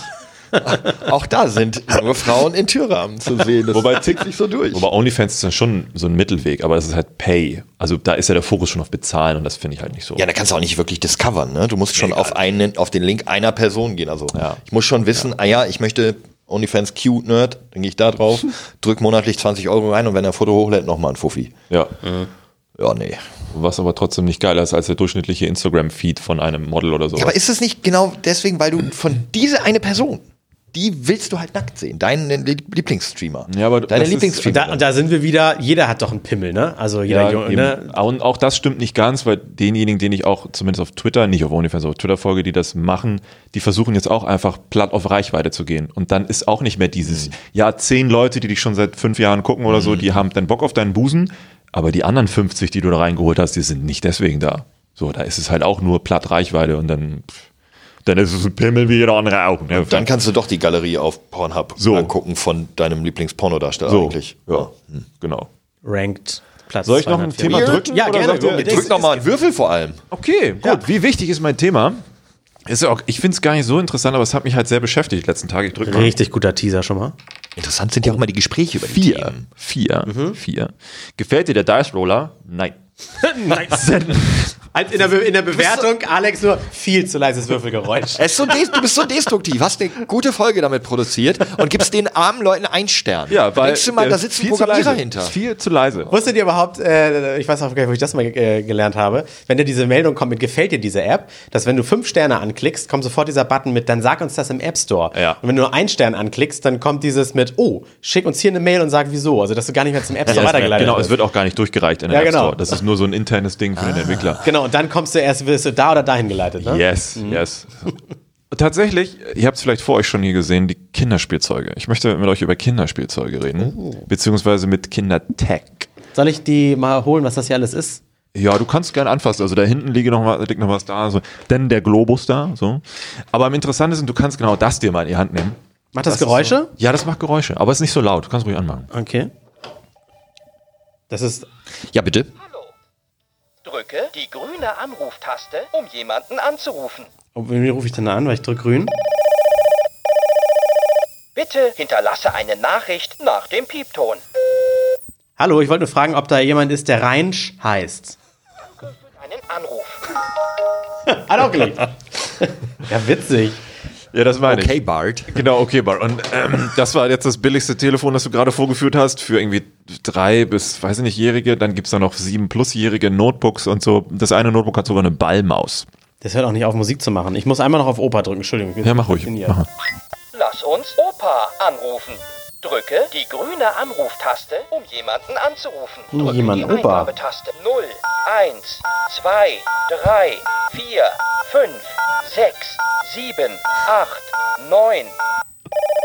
Auch da sind junge Frauen in Türrahmen zu sehen. Das Wobei tickt sich so durch. Wobei OnlyFans ist dann schon so ein Mittelweg, aber es ist halt Pay. Also da ist ja der Fokus schon auf Bezahlen und das finde ich halt nicht so. Ja, da kannst du auch nicht wirklich discovern, ne? Du musst schon auf einen, auf den Link einer Person gehen. Also Ja. ich muss schon wissen, ah ja, ich möchte OnlyFans Cute Nerd, dann gehe ich da drauf, drück monatlich 20 Euro rein und wenn er ein Foto hochlädt, nochmal ein Fuffi. ja. Ja, nee. Was aber trotzdem nicht geiler ist als der durchschnittliche Instagram-Feed von einem Model oder so. Ja, aber ist es nicht genau deswegen, weil du von dieser eine Person, die willst du halt nackt sehen, deinen Lieblingsstreamer. Ja, aber deine ist- Und Lieblingsstreamer. da, und da sind wir wieder, jeder hat doch einen Pimmel, ne? Also jeder Ja, Junge, ne? Und auch das stimmt nicht ganz, weil denjenigen, den ich auch zumindest auf Twitter, nicht auf OnlyFans, auf Twitter folge, die das machen, die versuchen jetzt auch einfach platt auf Reichweite zu gehen. Und dann ist auch nicht mehr dieses, ja, zehn Leute, die dich schon seit fünf Jahren gucken oder so, die haben dann Bock auf deinen Busen, aber die anderen 50, die du da reingeholt hast, die sind nicht deswegen da. So, da ist es halt auch nur platt Reichweite und dann, pff, dann ist es ein Pimmel wie jeder andere auch. Ne? Dann kannst du doch die Galerie auf Pornhub So. angucken von deinem Lieblingspornodarsteller so, eigentlich. Ja, genau. Ranked Platz. Soll ich noch ein 204. Thema Ja, drücken? Ja, oder gerne. Go. Drück Es- noch mal es- einen Würfel vor allem. Okay, gut. Wie wichtig ist mein Thema? Ist ja auch, ich finde es gar nicht so interessant, aber es hat mich halt sehr beschäftigt die letzten Tage. Ich drücke mal. Richtig guter Teaser schon mal. Interessant sind ja auch immer die Gespräche über die Vier. Themen. Vier. Vier. Gefällt dir der Dice Roller? Nein. nice. Als in, der Be in der Bewertung, Alex, nur viel zu leises Würfelgeräusch. Es ist so du bist so destruktiv, hast eine gute Folge damit produziert und gibst den armen Leuten einen Stern. Ja, weil Denkst du mal, da ist sitzt ein viel zu Programmierer leise. hinter. Viel zu leise. Wusstet ihr überhaupt, äh, ich weiß auch gar nicht, wo ich das mal äh, gelernt habe, wenn dir diese Meldung kommt mit gefällt dir diese App, dass wenn du fünf Sterne anklickst, kommt sofort dieser Button mit, dann sag uns das im App Store. Ja. Und wenn du nur einen Stern anklickst, dann kommt dieses mit, oh, schick uns hier eine Mail und sag wieso. Also, dass du gar nicht mehr zum App Store weitergeleitet Genau, es wirst. wird auch gar nicht durchgereicht in der Ja, App genau. Store. Das ist nur so ein internes Ding für den Entwickler. Genau, und dann kommst du erst, wirst du da oder dahin geleitet, ne? Yes, yes. Tatsächlich, ihr habt es vielleicht vor euch schon hier gesehen, die Kinderspielzeuge. Ich möchte mit euch über Kinderspielzeuge reden, beziehungsweise mit Kindertech. Soll ich die mal holen, was das hier alles ist? Ja, du kannst gerne anfassen. Also da hinten liegt noch, mal, liegt noch was da. So. Denn der Globus da. So. Aber am interessantesten, du kannst genau das dir mal in die Hand nehmen. Macht das, Das Geräusche? Ja, das macht Geräusche, aber ist nicht so laut. Du kannst ruhig anmachen. Okay. Das ist. Ja, bitte. Hallo. Drücke die grüne Anruftaste, um jemanden anzurufen. Oh, Wie rufe ich denn da an? Weil ich drücke grün. Bitte hinterlasse eine Nachricht nach dem Piepton. Hallo, ich wollte nur fragen, ob da jemand ist, der Reinsch heißt. Einen Anruf. Hat auch gelegt. ja, witzig. Ja, das meine Okay, Bart. Genau, okay, Bar. Und ähm, das war jetzt das billigste Telefon, das du gerade vorgeführt hast, für irgendwie drei bis, weiß ich nicht, Jährige. Dann gibt's da noch sieben plusjährige Notebooks und so. Das eine Notebook hat sogar eine Ballmaus. Das hört auch nicht auf, Musik zu machen. Ich muss einmal noch auf Opa drücken. Entschuldigung. ich bin Ja, mach ruhig. Mach. Lass uns Opa anrufen. Drücke die grüne Anruftaste, um jemanden anzurufen. Hm, Drücke jemand, die Opa. Eingabetaste 0, 1, 2, 3, 4, 5, 6, 7, 8, 9.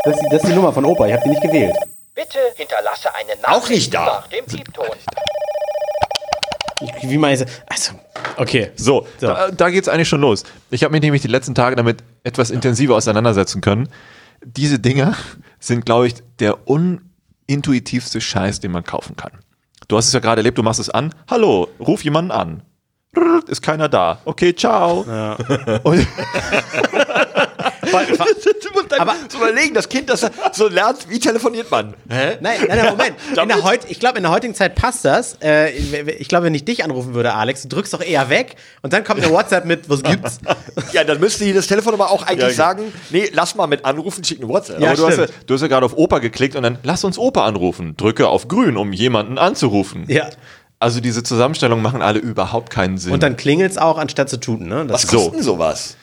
Das, ist die, das ist die Nummer von Opa. Ich habe die nicht gewählt. Bitte hinterlasse eine Nachricht Auch nicht da. nach dem Piepton. Ich, wie meinst du? Also, okay. So, So. Da, da geht's eigentlich schon los. Ich habe mich nämlich die letzten Tage damit etwas intensiver auseinandersetzen können. Diese Dinger sind, glaube ich, der unintuitivste Scheiß, den man kaufen kann. Du hast es ja gerade erlebt, du machst es an. Hallo, ruf jemanden an. Ist keiner da. Okay, ciao. Und, Aber zu überlegen, das Kind, das so lernt, wie telefoniert man. Hä? Nein, nein, nein, Moment. In der heut, ich glaube, in der heutigen Zeit passt das. Äh, ich glaube, wenn ich dich anrufen würde, Alex, du drückst doch eher weg und dann kommt eine WhatsApp mit, was gibt's? Ja, dann müsste die das Telefon aber auch eigentlich Ja, genau. sagen, nee, lass mal mit anrufen, schick eine WhatsApp. Ja, aber du hast, ja, stimmt. du hast ja gerade auf Opa geklickt und dann lass uns Opa anrufen. Drücke auf grün, um jemanden anzurufen. Ja. Also diese Zusammenstellungen machen alle überhaupt keinen Sinn. Und dann klingelt's auch, anstatt zu tuten, ne? Das Was So. kostet denn sowas?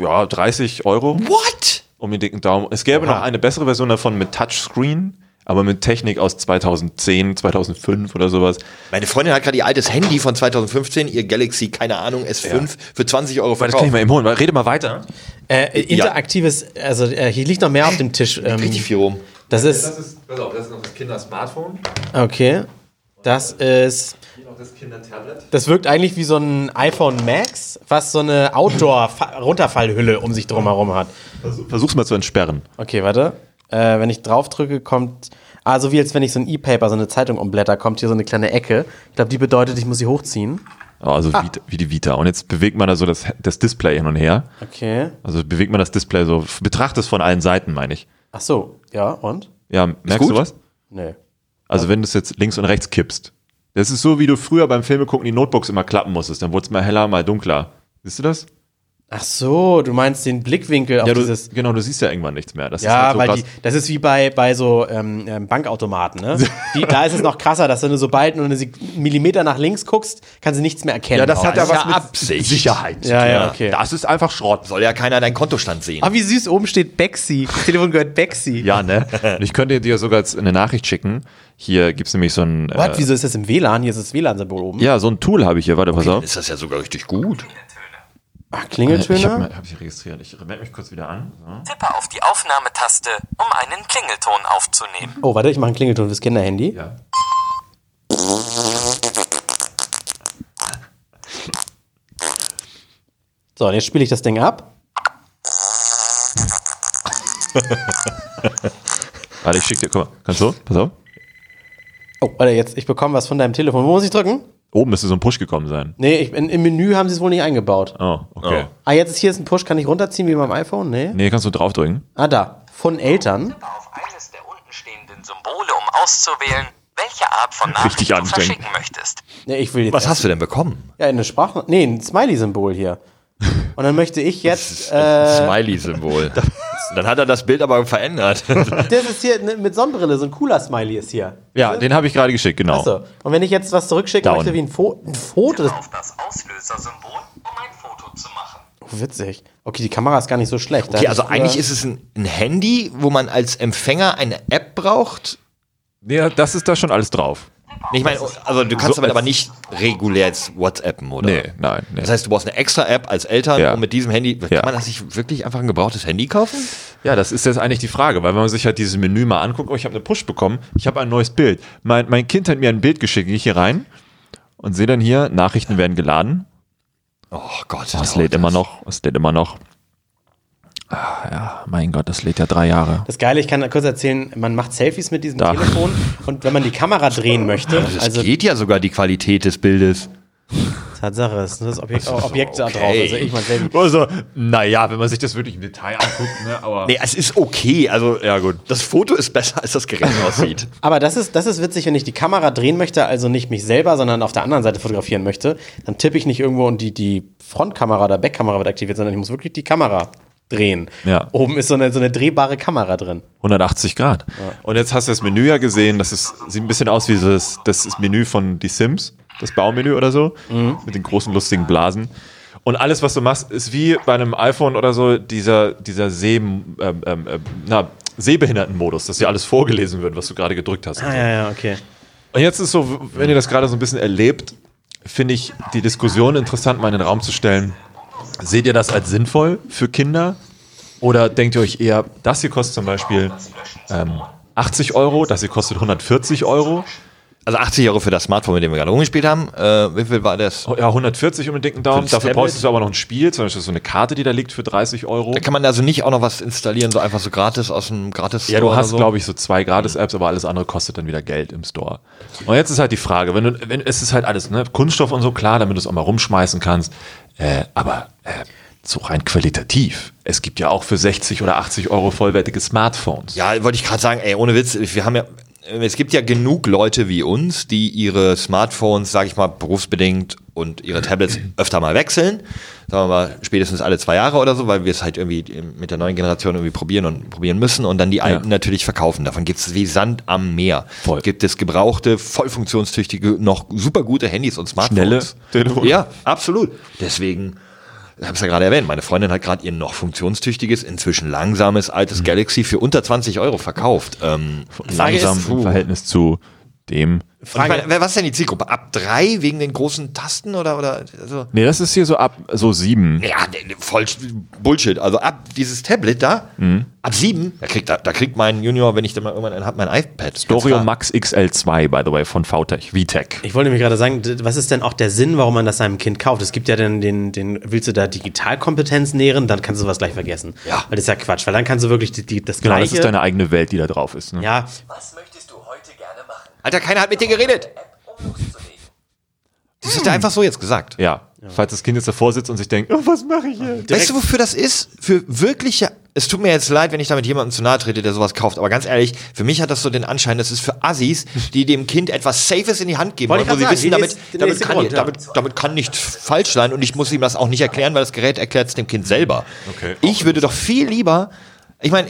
Ja, 30 Euro What? um den dicken Daumen. Es gäbe noch eine bessere Version davon mit Touchscreen, aber mit Technik aus 2010, 2005 oder sowas. Meine Freundin hat gerade ihr altes Handy von 2015, ihr Galaxy, keine Ahnung, S5, für 20 Euro Das kann ich verkauft. mal eben holen. Rede mal weiter. äh, interaktives, also äh, hier liegt noch mehr auf dem Tisch. Ähm, Richtig viel rum. das ist, ist, pass auf, das ist noch das Kinder-Smartphone. okay. Das ist, das wirkt eigentlich wie so ein iPhone Max, was so eine Outdoor-Runterfallhülle um sich drumherum hat. Versuch's mal zu entsperren. Okay, warte. Äh, wenn ich drauf drücke, kommt. Ah, so wie als wenn ich so ein E-Paper, so eine Zeitung umblätter, kommt hier so eine kleine Ecke. Ich glaube, die bedeutet, ich muss sie hochziehen. Oh, Also wie, wie die Vita. Und jetzt bewegt man da so das, das Display hin und her. Okay. Also bewegt man das Display so, betrachte es von allen Seiten, meine ich. Ach so, ja, und? Ja, merkst du was? Nee. Also wenn du es jetzt links und rechts kippst. Das ist so, wie du früher beim Filme gucken die Notebooks immer klappen musstest. Dann wurde es mal heller, mal dunkler. Siehst du das? Ach so, du meinst den Blickwinkel auf Ja, du, dieses. genau, du siehst ja irgendwann nichts mehr. Das ist Ja, halt so weil krass. die, das ist wie bei, bei so ähm, ähm, Bankautomaten, ne? Die, da ist es noch krasser, dass wenn du sobald nur einen Millimeter nach links guckst, kannst du nichts mehr erkennen. ja, das hat ja Oh, was mit Absicht. Sicherheit. Ja, ja, okay. Das ist einfach Schrott. Soll ja keiner deinen Kontostand sehen. Ah, wie süß, oben steht Bexi. Das Telefon gehört Bexi. Ja, ne? Und ich könnte dir sogar jetzt eine Nachricht schicken. Hier gibt's nämlich so ein. What? Äh, Wieso ist das im WLAN? Hier ist das WLAN-Symbol oben. ja, so ein Tool habe ich hier. Warte, pass auf. Ist das ja sogar richtig gut. Ach, Ich habe Klingeltöne? hab ich registriert. Ich melde mich kurz wieder an. So. Tippe auf die Aufnahmetaste, um einen Klingelton aufzunehmen. Oh, warte, ich mache einen Klingelton fürs Kinderhandy. Ja. So, und jetzt spiele ich das Ding ab. Warte, ich schick dir. Guck mal. Kannst du? Pass auf. Oh, warte, jetzt, ich bekomme was von deinem Telefon. Wo muss ich drücken? Oben müsste so ein Push gekommen sein. Nee, ich, in, im Menü haben sie es wohl nicht eingebaut. Oh, okay. Ah, jetzt ist hier ist ein Push, kann ich runterziehen wie beim iPhone? Nee. Nee, kannst du draufdrücken. Ah, da. Von Eltern. Auf eines der untenstehenden Symbole, um auszuwählen, welche Art von Nachricht Richtig du anstrengend. verschicken möchtest. Nee, ich will jetzt. Was hast du denn bekommen? Ja, eine Sprache. Nee, ein Smiley-Symbol hier. Und dann möchte ich jetzt. Äh, Smiley-Symbol. Dann hat er das Bild aber verändert. das ist hier ne, mit Sonnenbrille, so ein cooler Smiley ist hier. Ja, den habe ich gerade geschickt, genau. Achso. Und wenn ich jetzt was zurückschicken Down. möchte, wie ein, Fo ein Foto. Das Auf das Auslösersymbol, um ein Foto zu machen. oh, witzig. Okay, die Kamera ist gar nicht so schlecht. Okay, also ich eigentlich ist es ein, ein Handy, wo man als Empfänger eine App braucht. Ja, das ist da schon alles drauf. Ich meine, also du kannst So damit aber nicht regulär jetzt WhatsAppen, oder? Nee, nein. Nee. Das heißt, du brauchst eine extra App als Eltern, Ja. um mit diesem Handy. Kann Ja. man das nicht wirklich einfach ein gebrauchtes Handy kaufen? Ja, das ist jetzt eigentlich die Frage, weil wenn man sich halt dieses Menü mal anguckt, oh, ich habe eine Push bekommen, ich habe ein neues Bild. Mein, mein Kind hat mir ein Bild geschickt, gehe ich hier rein und sehe dann hier, Nachrichten werden geladen. Oh Gott. Es lädt immer noch, es lädt immer noch. Ja, mein Gott, das lädt ja drei Jahre. Das Geile, ich kann kurz erzähhlen, man macht Selfies mit diesem Da. Telefon und wenn man die Kamera drehen möchte, Das also geht ja sogar die Qualität des Bildes. Tatsache, ist das Objekt, Objekt da drauf. okay. Also ich mein Selfie. Also, naja, wenn man sich das wirklich im Detail anguckt, ne, aber. Nee, es ist okay. Also, ja gut. Das Foto ist besser, als das Gerät aussieht. Aber das ist, das ist witzig, wenn ich die Kamera drehen möchte, also nicht mich selber, sondern auf der anderen Seite fotografieren möchte, dann tippe ich nicht irgendwo und die, die Frontkamera oder Backkamera wird aktiviert, sondern ich muss wirklich die Kamera drehen. Ja. Oben ist so eine, so eine drehbare Kamera drin. 180 Grad. Und jetzt hast du das Menü ja gesehen, das ist, sieht ein bisschen aus wie das, das ist Menü von Die Sims, das Baumenü oder so, mit den großen lustigen Blasen. Und alles, was du machst, ist wie bei einem iPhone oder so, dieser, dieser Seh, ähm, ähm, ähm, na, Sehbehindertenmodus, dass dir alles vorgelesen wird, was du gerade gedrückt hast. Ah, ja, ja, okay. Und jetzt ist so, wenn ihr das gerade so ein bisschen erlebt, finde ich die Diskussion interessant, mal in den Raum zu stellen. Seht ihr das als sinnvoll für Kinder? Oder denkt ihr euch eher, das hier kostet zum Beispiel ähm, 80 Euro, das hier kostet 140 Euro? Also 80 Euro für das Smartphone, mit dem wir gerade rumgespielt haben. Äh, wie viel war das? Oh, Ja, 140 um den dicken Daumen. Dafür brauchst du aber noch ein Spiel, zum Beispiel so eine Karte, die da liegt für 30 Euro. Da kann man also nicht auch noch was installieren, so einfach so gratis aus dem gratis Ja, du hast, so. glaube ich, so zwei Gratis-Apps, aber alles andere kostet dann wieder Geld im Store. Und jetzt ist halt die Frage, wenn du, wenn, es ist halt alles, ne, Kunststoff und so, klar, damit du es auch mal rumschmeißen kannst, äh, aber äh, so rein qualitativ. Es gibt ja auch für 60 oder 80 Euro vollwertige Smartphones. Ja, wollte ich gerade sagen, ey, ohne Witz, wir haben ja, es gibt ja genug Leute wie uns, die ihre Smartphones, sage ich mal, berufsbedingt und ihre Tablets öfter mal wechseln. Sagen wir mal, spätestens alle zwei Jahre oder so, weil wir es halt irgendwie mit der neuen Generation irgendwie probieren und probieren müssen und dann die alten natürlich verkaufen. Davon gibt es wie Sand am Meer. Voll. Gibt es gebrauchte, voll funktionstüchtige, noch super gute Handys und Smartphones. Schnelle Telefone. Ja, absolut. Deswegen, ich habe es ja gerade erwähnt, meine Freundin hat gerade ihr noch funktionstüchtiges, inzwischen langsames, altes Galaxy für unter 20 Euro verkauft. Ähm, Langsam ist- im Verhältnis zu dem. ich meine, was ist denn die Zielgruppe? Ab drei wegen den großen Tasten oder oder also, Nee, das ist hier so ab so sieben. ja, ne, ne, voll Bullshit. Also ab dieses Tablet da, Mhm. ab sieben, da kriegt, da, da kriegt mein Junior, wenn ich dann mal irgendwann einen hab, mein iPad. Klar. Max XL2, by the way, von VTech, VTech. Ich wollte nämlich gerade sagen, was ist denn auch der Sinn, warum man das seinem Kind kauft? Es gibt ja dann den, den, willst du da Digitalkompetenz nähren, dann kannst du was gleich vergessen. Ja. Weil das ist ja Quatsch, weil dann kannst du wirklich die, die, das Genau, Gleiche. das ist deine eigene Welt, die da drauf ist. Ne? ja, Was möchtest du heute gerne machen? Alter, keiner hat mit dir geredet. Das hat er einfach so jetzt gesagt. Ja. Falls das Kind jetzt davor sitzt und sich denkt, oh, was mache ich hier? Weißt du, wofür das ist? Für wirkliche. Es tut mir jetzt leid, wenn ich damit jemandem zu nahe trete, der sowas kauft. Aber ganz ehrlich, für mich hat das so den Anschein, das ist für Assis, die dem Kind etwas Safes in die Hand geben Wollte wollen, ich wo sie grad wissen, sagen, die damit, nächste- damit, kann, Grund, damit, damit kann nicht falsch sein und ich muss ihm das auch nicht erklären, weil das Gerät erklärt es dem Kind selber. Okay. Ich würde doch viel lieber. Ich meine,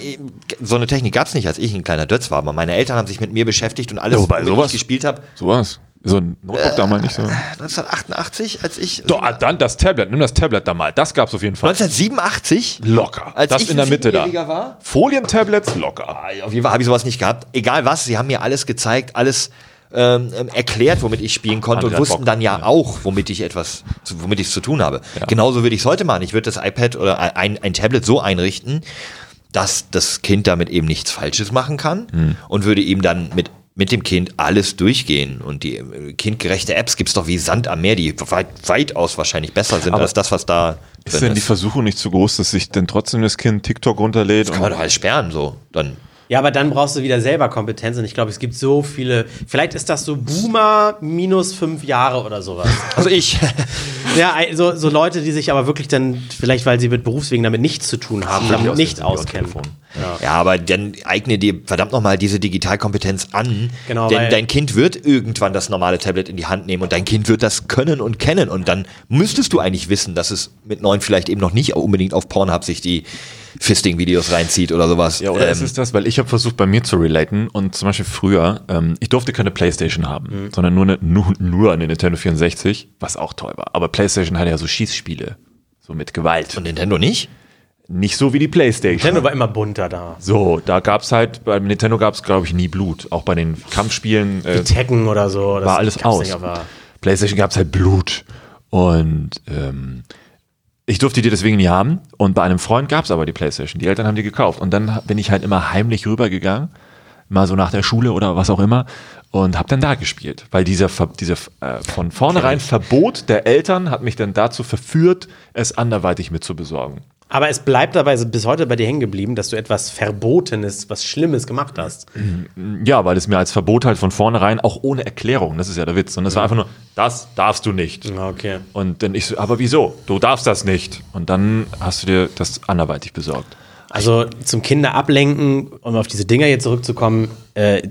so eine Technik gab es nicht, als ich ein kleiner Dötz war, aber meine Eltern haben sich mit mir beschäftigt und alles, Ja, wobei sowas- ich gespielt habe. Sowas. So ein Notebook da mal nicht so. 1988, als ich. Doch, ah, dann das Tablet, nimm das Tablet da mal. Das gab's auf jeden Fall. 1987? Locker. Als das ich in der Mitte da. War? Folientablets locker. Auf jeden Fall habe ich sowas nicht gehabt. Egal was, sie haben mir alles gezeigt, alles ähm, ähm, erklärt, womit ich spielen konnte Andere und wussten Bock. dann ja, auch, womit ich etwas, womit ich es zu tun habe. Genauso würde ich es heute machen. Ich würde das iPad oder ein, ein Tablet so einrichten, dass das Kind damit eben nichts Falsches machen kann Hm. und würde ihm dann mit mit dem Kind alles durchgehen. Und die äh, kindgerechte Apps gibt's doch wie Sand am Meer, die weit, weitaus wahrscheinlich besser sind Aber als das, was da Ist denn die Versuchung nicht zu groß, dass sich denn trotzdem das Kind TikTok runterlädt? Kann man doch alles sperren, so. Dann Ja, aber dann brauchst du wieder selber Kompetenz und ich glaube, es gibt so viele. Vielleicht ist das so Boomer minus fünf Jahre oder sowas. Also ich. ja, so, so Leute, die sich aber wirklich dann, vielleicht weil sie mit Berufswegen damit nichts zu tun haben, damit nicht auskennen. Ja, aber dann eigne dir verdammt nochmal diese Digitalkompetenz an. Genau, denn dein Kind wird irgendwann das normale Tablet in die Hand nehmen und dein Kind wird das können und kennen. Und dann müsstest du eigentlich wissen, dass es mit neun vielleicht eben noch nicht unbedingt auf Pornhub sich die Fisting-Videos reinzieht oder sowas. Ja, oder Ähm, ist es das? Weil ich habe versucht, bei mir zu relaten und zum Beispiel früher, ähm, ich durfte keine Playstation haben, sondern nur, eine, nur, nur eine Nintendo 64, was auch toll war. Aber Playstation hatte ja so Schießspiele, so mit Gewalt. und Nintendo nicht? Nicht so wie die Playstation. Nintendo war immer bunter da. So, da gab's halt, beim Nintendo gab's glaube ich, nie Blut. Auch bei den Kampfspielen äh, Tekken oder so. das war alles aus. nicht, aber- PlayStation gab's halt Blut. Und ähm, ich durfte die deswegen nie haben. Und bei einem Freund gab's aber die PlayStation. Die Eltern haben die gekauft. Und dann bin ich halt immer heimlich rübergegangen, mal so nach der Schule oder was auch immer, und habe dann da gespielt. Weil dieser, dieser äh, von vornherein Verbot der Eltern hat mich dann dazu verführt, es anderweitig mitzubesorgen. Aber es bleibt dabei bis heute bei dir hängen geblieben, dass du etwas Verbotenes, was Schlimmes gemacht hast. Ja, weil es mir als Verbot halt von vornherein, auch ohne Erklärung, das ist ja der Witz. Und es war einfach nur, das darfst du nicht. Okay. Und dann ich so, aber wieso? Du darfst das nicht. Und dann hast du dir das anderweitig besorgt. Also zum Kinder ablenken, um auf diese Dinger hier zurückzukommen, äh,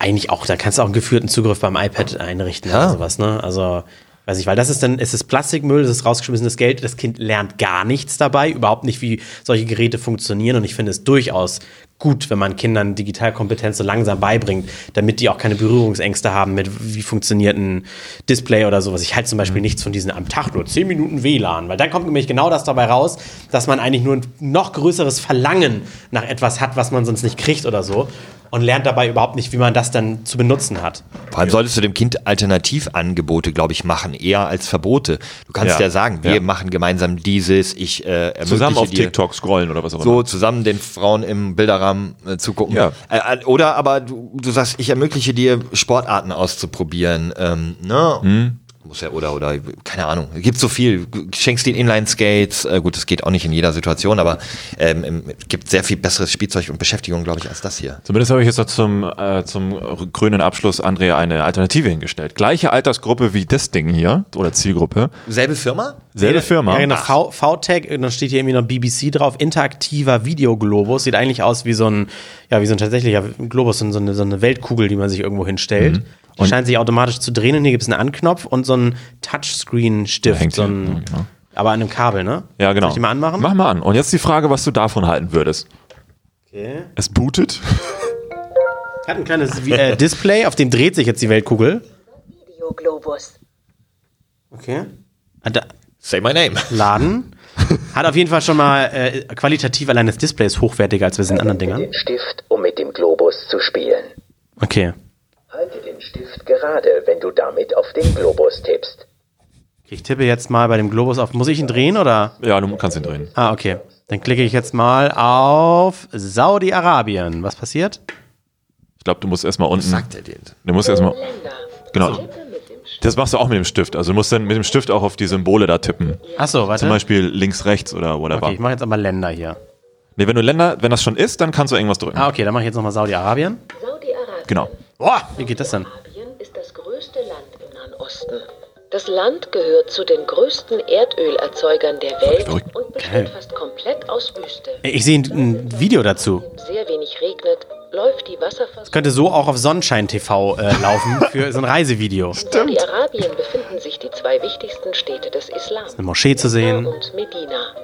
eigentlich auch, da kannst du auch einen geführten Zugriff beim iPad einrichten Ja. oder sowas, ne? Also, weiß ich, weil das ist dann, es ist Plastikmüll, das ist rausgeschmissenes Geld, das Kind lernt gar nichts dabei, überhaupt nicht, wie solche Geräte funktionieren. Und ich finde es durchaus gut, wenn man Kindern Digitalkompetenz so langsam beibringt, damit die auch keine Berührungsängste haben mit, wie funktioniert ein Display oder sowas. Ich halte zum Beispiel nichts von diesen am Tag nur 10 Minuten WLAN, weil dann kommt nämlich genau das dabei raus, dass man eigentlich nur ein noch größeres Verlangen nach etwas hat, was man sonst nicht kriegt oder so und lernt dabei überhaupt nicht, wie man das dann zu benutzen hat. Vor allem solltest du dem Kind Alternativangebote, glaube ich, machen, eher als Verbote. Du kannst ja, Ja. sagen, wir Ja. machen gemeinsam dieses, ich äh, ermögliche Zusammen auf dir TikTok scrollen oder was auch so immer. zusammen den Frauen im Bilderrahmen äh, zugucken. Ja. Äh, äh, oder aber du, du sagst, ich ermögliche dir Sportarten auszuprobieren. Ähm, ne? Hm. Muss ja, oder, oder, keine Ahnung. Es gibt so viel. Schenkst den Inline-Skates. Äh, gut, das geht auch nicht in jeder Situation, aber ähm, es gibt sehr viel besseres Spielzeug und Beschäftigung, glaube ich, als das hier. Zumindest habe ich jetzt noch zum, äh, zum grünen Abschluss, Andrea, eine Alternative hingestellt. Gleiche Altersgruppe wie das Ding hier, oder Zielgruppe. Selbe Firma? Selbe Firma. Ja, genau, V- VTech, dann steht hier irgendwie noch BBC drauf, interaktiver Videoglobus, sieht eigentlich aus wie so ein, ja, wie so ein tatsächlicher Globus, so eine, so eine Weltkugel, die man sich irgendwo hinstellt. Mhm. Die scheint sich automatisch zu drehen und hier gibt es einen Anknopf und so einen Touchscreen-Stift, hängt so ein, ja, genau. aber an einem Kabel, ne? Ja, genau. Soll ich die mal anmachen? Mach mal an. Und jetzt die Frage, was du davon halten würdest. Okay. Es bootet. Hat ein kleines äh, Display, auf dem dreht sich jetzt die Weltkugel. Videoglobus. Okay. Say my name. Laden. Hat auf jeden Fall schon mal äh, qualitativ allein das Display ist hochwertiger als wir in anderen Dingern. Den Stift, um mit dem Globus zu spielen. Okay. Halte den Stift gerade, wenn du damit auf den Globus tippst. Ich tippe jetzt mal bei dem Globus auf. Muss ich ihn drehen oder? Ja, du kannst ihn drehen. Ah, okay. Dann klicke ich jetzt mal auf Saudi-Arabien. Was passiert? Ich glaube, du musst erstmal unten. Sagt er den? Du musst erstmal. Genau. Das machst du auch mit dem Stift. Also du musst dann mit dem Stift auch auf die Symbole da tippen. Achso, warte. Zum Beispiel links, rechts oder whatever. okay, ich mache jetzt aber Länder hier. Nee, wenn du Länder, wenn das schon ist, dann kannst du irgendwas drücken. Ah, okay, dann mache ich jetzt nochmal Saudi-Arabien. Saudi-Arabien. Genau. Boah, wie geht das denn? Arabien ist das größte Land im Nahen Osten. Das Land gehört zu den größten Erdölerzeugern der Welt und besteht Geil. fast komplett aus Wüste. Ich sehe ein, Video dazu. Sehr wenig regnet, läuft die Wasserversorgung. Könnte so auch auf Sonnenschein TV äh, laufen für so ein Reisevideo. In Saudi-Arabien befinden sich die zwei wichtigsten Städte des Islam. Eine Moschee zu sehen. Und Medina.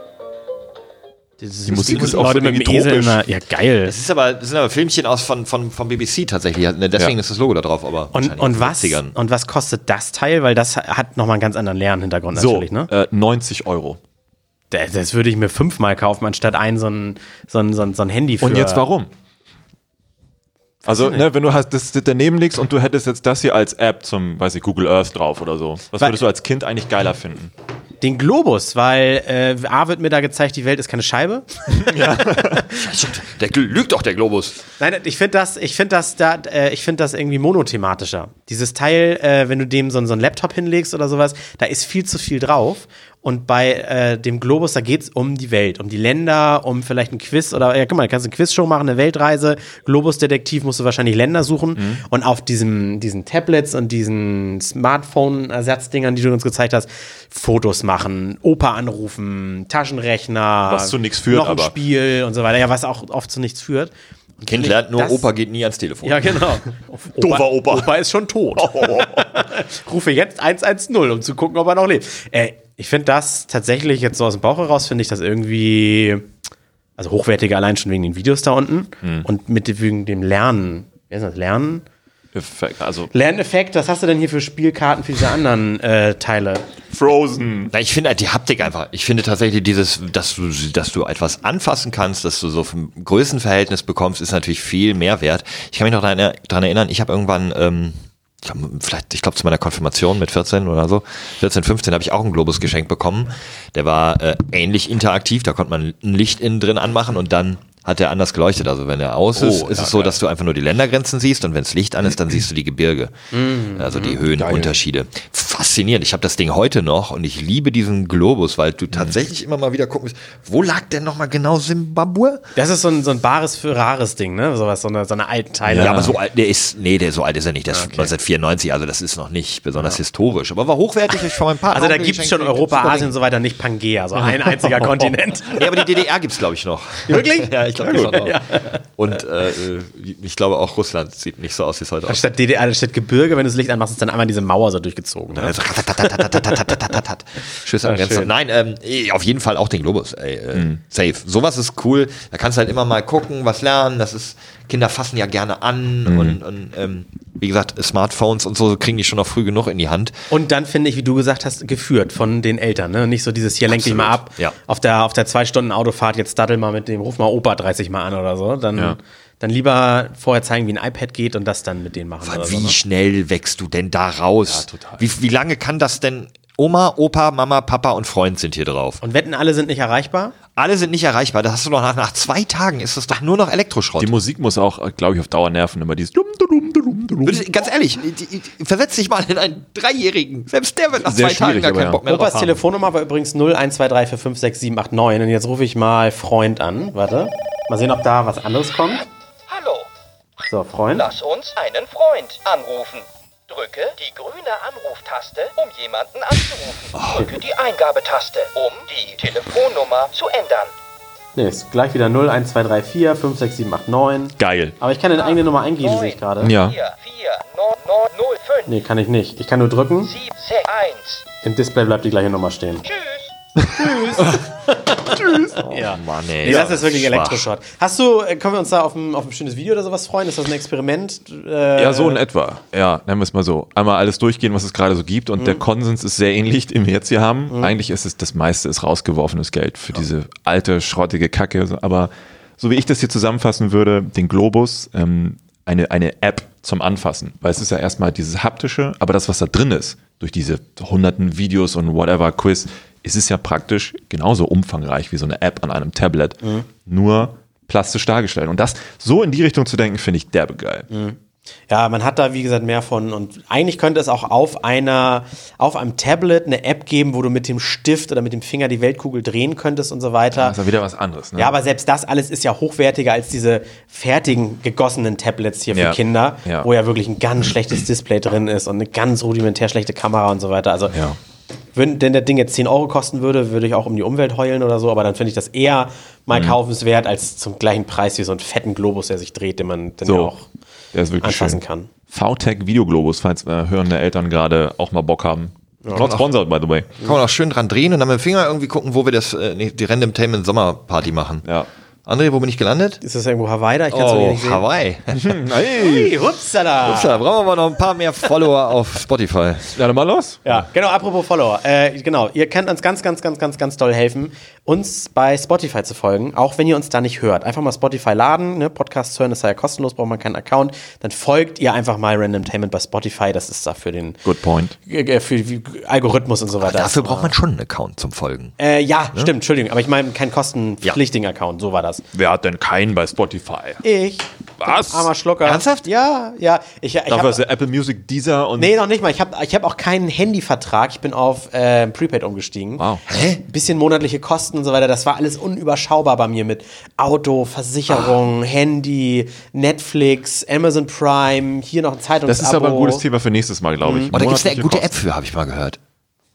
Die Musik ist auch Leute so mit dem Esel Ja, geil. Das ist aber, das sind aber Filmchen aus von, von, von BBC tatsächlich. Ne, Deswegen Ja. ist das Logo da drauf, aber Und, und, was, 70ern. und was kostet das Teil? Weil das hat nochmal einen ganz anderen Lernhintergrund So, natürlich, ne? äh, 90 Euro. Das, das würde ich mir fünfmal kaufen, anstatt ein so ein, so ein, so ein, so ein Handy für. Und jetzt warum? Also, ne, wenn du hast das daneben legst und du hättest jetzt das hier als App zum, weiß ich, Google Earth drauf oder so. Was würdest du als Kind eigentlich geiler finden? Den Globus, weil äh, A wird mir da gezeigt, die Welt ist keine Scheibe. Der lügt doch, der Globus. Nein, ich finde das, ich finde das da, äh, ich finde das irgendwie monothematischer. Dieses Teil, äh, wenn du dem so, so einen Laptop hinlegst oder sowas, da ist viel zu viel drauf. Und bei äh, dem Globus, da geht's um die Welt, um die Länder, um vielleicht ein Quiz oder, ja, guck mal, du kannst eine Quizshow machen, eine Weltreise. Globus-Detektiv musst du wahrscheinlich Länder suchen. Und auf diesem, diesen Tablets und diesen Smartphone-Ersatzdingern, die du uns gezeigt hast, Fotos machen, Opa anrufen, Taschenrechner. Was zu nichts führt, Noch ein aber. Spiel und so weiter. Ja, was auch oft zu nichts führt. Und Kind lernt nur, Opa geht nie ans Telefon. Ja, genau. Doofer Opa. Opa ist schon tot. Rufe jetzt 110, um zu gucken, ob er noch lebt. Äh, ich finde das tatsächlich jetzt so aus dem Bauch heraus, finde ich das irgendwie, also hochwertiger allein schon wegen den Videos da unten Hm. und mit wegen dem Lernen. Wer ist das? Lernen? Effekt, also Lerneffekt, was hast du denn hier für Spielkarten für diese anderen äh, Teile? Frozen. Na, ich finde halt die Haptik einfach. Ich finde tatsächlich dieses, dass du, dass du etwas anfassen kannst, dass du so ein Größenverhältnis bekommst, ist natürlich viel mehr wert. Ich kann mich noch daran daran erinnern, ich habe irgendwann, ähm, ich glaub, vielleicht, ich glaube zu meiner Konfirmation mit 14 oder so, 14, 15 habe ich auch einen Globus geschenkt bekommen. Der war äh, ähnlich interaktiv, da konnte man ein Licht innen drin anmachen und dann hat er anders geleuchtet. Also wenn er aus ist, ist ja, es so, geil. dass du einfach nur die Ländergrenzen siehst und wenn das Licht an ist, dann siehst du die Gebirge. Also die Höhenunterschiede. faszinierend. Ich habe das Ding heute noch und ich liebe diesen Globus, weil du tatsächlich immer mal wieder gucken musst, wo lag denn nochmal genau Simbabwe? Das ist so ein, so ein bares für rares Ding, ne? Sowas, so eine, so eine alten Teile. Ja, aber so alt, der ist, nee, der so alt ist er nicht. Der ist 1994, also das ist noch nicht besonders historisch. Aber war hochwertig, ich vor ein paar Also da gibt es schon. Europa, Asien und so weiter, nicht Pangea, so ein einziger Kontinent. Nee, aber die DDR gibt's glaube ich, noch. Wirklich? ja, ich glaube, ja, das war ja. Und äh, ich glaube auch Russland sieht nicht so aus, wie es heute aussieht. Statt DDR, statt Gebirge, wenn du das Licht anmachst, ist dann einmal diese Mauer so durchgezogen. Ne? Schüsse an Grenzen. Nein, ähm, eh, auf jeden Fall auch den Globus. Ey, äh, mhm. Safe. Sowas ist cool. Da kannst du halt immer mal gucken, was lernen. Das ist, Kinder fassen ja gerne an mhm. und, und ähm, wie gesagt, Smartphones und so kriegen die schon noch früh genug in die Hand. Und dann finde ich, wie du gesagt hast, geführt von den Eltern. Ne? Nicht so dieses hier lenk dich mal ab. Ja. Auf der, auf der zwei Stunden Autofahrt, jetzt daddel mal mit dem, ruf mal Opa 30 Mal an oder so. Dann, Ja. dann lieber vorher zeigen, wie ein iPad geht und das dann mit denen machen. Oder Wie so, ne? schnell wächst du denn da raus? Ja, total. Wie, wie lange kann das denn? Oma, Opa, Mama, Papa und Freund sind hier drauf. Und wetten, alle sind nicht erreichbar? Alle sind nicht erreichbar. Da hast du doch nach, nach zwei Tagen ist das doch nur noch Elektroschrott. Die Musik muss auch, glaube ich, auf Dauer nerven. Immer dieses dum, dum, dum, dum, dum. Würdest- Ganz ehrlich, versetz dich mal in einen Dreijährigen. Selbst der wird nach Sehr zwei Tagen gar keinen ja. Bock mehr drauf Opas haben. Telefonnummer war übrigens 0123456789. Und jetzt rufe ich mal Freund an. Warte. Mal sehen, ob da was anderes kommt. Hallo, So, Freund. lass uns einen Freund anrufen. Drücke die grüne Anruftaste, um jemanden anzurufen. Drücke die Eingabetaste, um die Telefonnummer zu ändern. Nee, ist gleich wieder 01234567889. Geil. Aber ich kann eine eigene Nummer eingeben, sehe ich gerade. Ja. 4, 4, 9, 9, 0, 5, Nee, kann ich nicht. Ich kann nur drücken. 7, 6, 1. Im Display bleibt die gleiche Nummer stehen. Tschüss. Ja. Mann, ey. Nee, das ist wirklich schwach. Elektroschrott. Hast du, äh, können wir uns da auf ein, auf ein schönes Video oder sowas freuen? Ist das ein Experiment? Äh, Ja, so in etwa. Ja, nennen wir es mal so. Einmal alles durchgehen, was es gerade so gibt. Und der Konsens ist sehr ähnlich, den wir jetzt hier haben. Eigentlich ist es, das meiste ist rausgeworfenes Geld für diese alte, schrottige Kacke. Aber so wie ich das hier zusammenfassen würde, den Globus, ähm, eine, eine App zum Anfassen. Weil es ist ja erstmal dieses haptische, aber das, was da drin ist, durch diese hunderten Videos und whatever Quiz, ist es ja praktisch genauso umfangreich wie so eine App an einem Tablet. Nur plastisch dargestellt. Und das so in die Richtung zu denken, finde ich derbe geil. Ja, man hat da, wie gesagt, mehr von. Und eigentlich könnte es auch auf einer, auf einem Tablet eine App geben, wo du mit dem Stift oder mit dem Finger die Weltkugel drehen könntest und so weiter. Das ist ja wieder was anderes. Ne? Ja, aber selbst das alles ist ja hochwertiger als diese fertigen gegossenen Tablets hier für Ja. Kinder, Ja. wo ja wirklich ein ganz schlechtes Display drin ist und eine ganz rudimentär schlechte Kamera und so weiter. Also, Ja. Wenn denn das Ding jetzt 10 Euro kosten würde, würde ich auch um die Umwelt heulen oder so, aber dann finde ich das eher mal Mhm. kaufenswert als zum gleichen Preis wie so einen fetten Globus, der sich dreht, den man dann So. ja auch Der ist wirklich anfassen schön. kann. VTech Videoglobus, falls äh, hörende Eltern gerade auch mal Bock haben. Not sponsored, by the way. Kann man auch schön dran drehen und dann mit dem Finger irgendwie gucken, wo wir das, äh, die Randomtainment Sommerparty machen. Ja. André, wo bin ich gelandet? Ist das irgendwo Hawaii da? Ich Oh, nicht sehen. Hawaii. Hey, hupsala. Ups, da brauchen wir aber noch ein paar mehr Follower auf Spotify. Ja, dann mal los. Ja, genau, apropos Follower. Äh, genau, ihr könnt uns ganz, ganz, ganz, ganz, ganz doll helfen, uns bei Spotify zu folgen, auch wenn ihr uns da nicht hört. Einfach mal Spotify laden, ne? Podcasts hören, das ist ja kostenlos, braucht man keinen Account. Dann folgt ihr einfach mal Randomtainment bei Spotify, das ist da für den Good point. für Algorithmus und so weiter. Dafür braucht man schon einen Account zum Folgen. Äh, ja, stimmt, Entschuldigung, aber ich meine keinen kostenpflichtigen Account, so war das. Wer hat denn keinen bei Spotify? Ich. Was? Armer Schlucker. Ernsthaft? Ja, ja. Ich, ich Dafür hab, ist ja Apple Music, Deezer und Nee, noch nicht mal. Ich habe ich hab auch keinen Handyvertrag. Ich bin auf äh, Prepaid umgestiegen. Wow. Hä? Bisschen monatliche Kosten und so weiter. Das war alles unüberschaubar bei mir mit Auto, Versicherung, Handy, Netflix, Amazon Prime, hier noch ein Zeitungsabo. das ist aber ein gutes Thema für nächstes Mal, glaube ich. Und da gibt es eine gute Kosten. App für, habe ich mal gehört.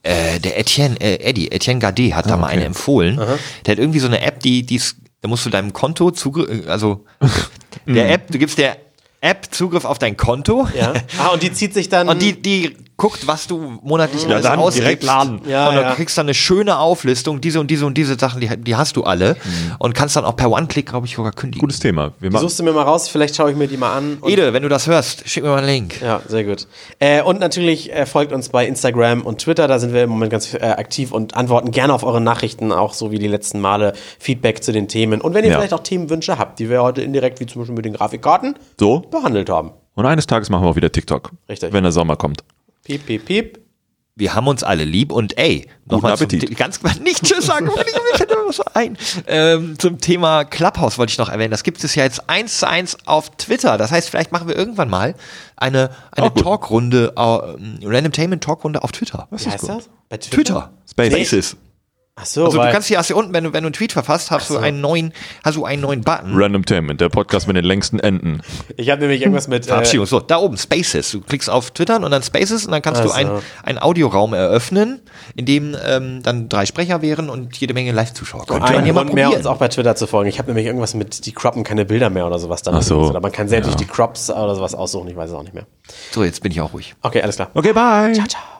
Äh, der Etienne, äh, Eddie, Etienne Gardet hat da mal eine empfohlen. Der hat irgendwie so eine App, die, die ist, da musst du deinem Konto Zugriff, also der App, du gibst der App Zugriff auf dein Konto Ja. Ah, und die zieht sich dann. und die, die guckt, was du monatlich Ja, alles ausgibst. Ja, und dann ja. kriegst du dann eine schöne Auflistung, diese und diese und diese Sachen, die, die hast du alle und kannst dann auch per One-Click, glaube ich, sogar kündigen. Gutes Thema. Wir die suchst du mir mal raus, vielleicht schaue ich mir die mal an. Ede, wenn du das hörst, schick mir mal einen Link. Ja, sehr gut. Äh, und natürlich äh, folgt uns bei Instagram und Twitter, da sind wir im Moment ganz äh, aktiv und antworten gerne auf eure Nachrichten, auch so wie die letzten Male Feedback zu den Themen. Und wenn ihr Ja. vielleicht auch Themenwünsche habt, die wir heute indirekt, wie zum Beispiel mit den Grafikkarten, so. behandelt haben. Und eines Tages machen wir auch wieder TikTok. Richtig. Wenn der Sommer kommt. Piep, piep, piep. wir haben uns alle lieb und ey, nochmal ganz nicht Tschüss sagen, immer was ein. Ähm, zum Thema Clubhouse wollte ich noch erwähnen. Das gibt es ja jetzt eins zu eins auf Twitter. Das heißt, vielleicht machen wir irgendwann mal eine, eine gut. Talkrunde, äh, Randomtainment Talkrunde auf Twitter. Wie heißt das? Bei Twitter. Spaces. Ach so, Also du kannst hier, hast hier unten, wenn du, wenn du einen Tweet verfasst, hast du einen neuen, hast du einen neuen Button. Randomtainment, der Podcast mit den längsten Enden. ich habe nämlich irgendwas mit. Äh, Verabschiedung. So, da oben, Spaces. Du klickst auf Twittern und dann Spaces und dann kannst Ach du einen, so. einen Audioraum eröffnen, in dem ähm, dann drei Sprecher wären und jede Menge Live-Zuschauer. Könnte man Grund mehr, uns auch bei Twitter zu folgen. Ich habe nämlich irgendwas mit, die croppen keine Bilder mehr oder sowas dann. Ach so. Oder man kann selbst Ja. durch die Crops oder sowas aussuchen, ich weiß es auch nicht mehr. So, jetzt bin ich auch ruhig. Okay, alles klar. Okay, bye. Ciao, ciao.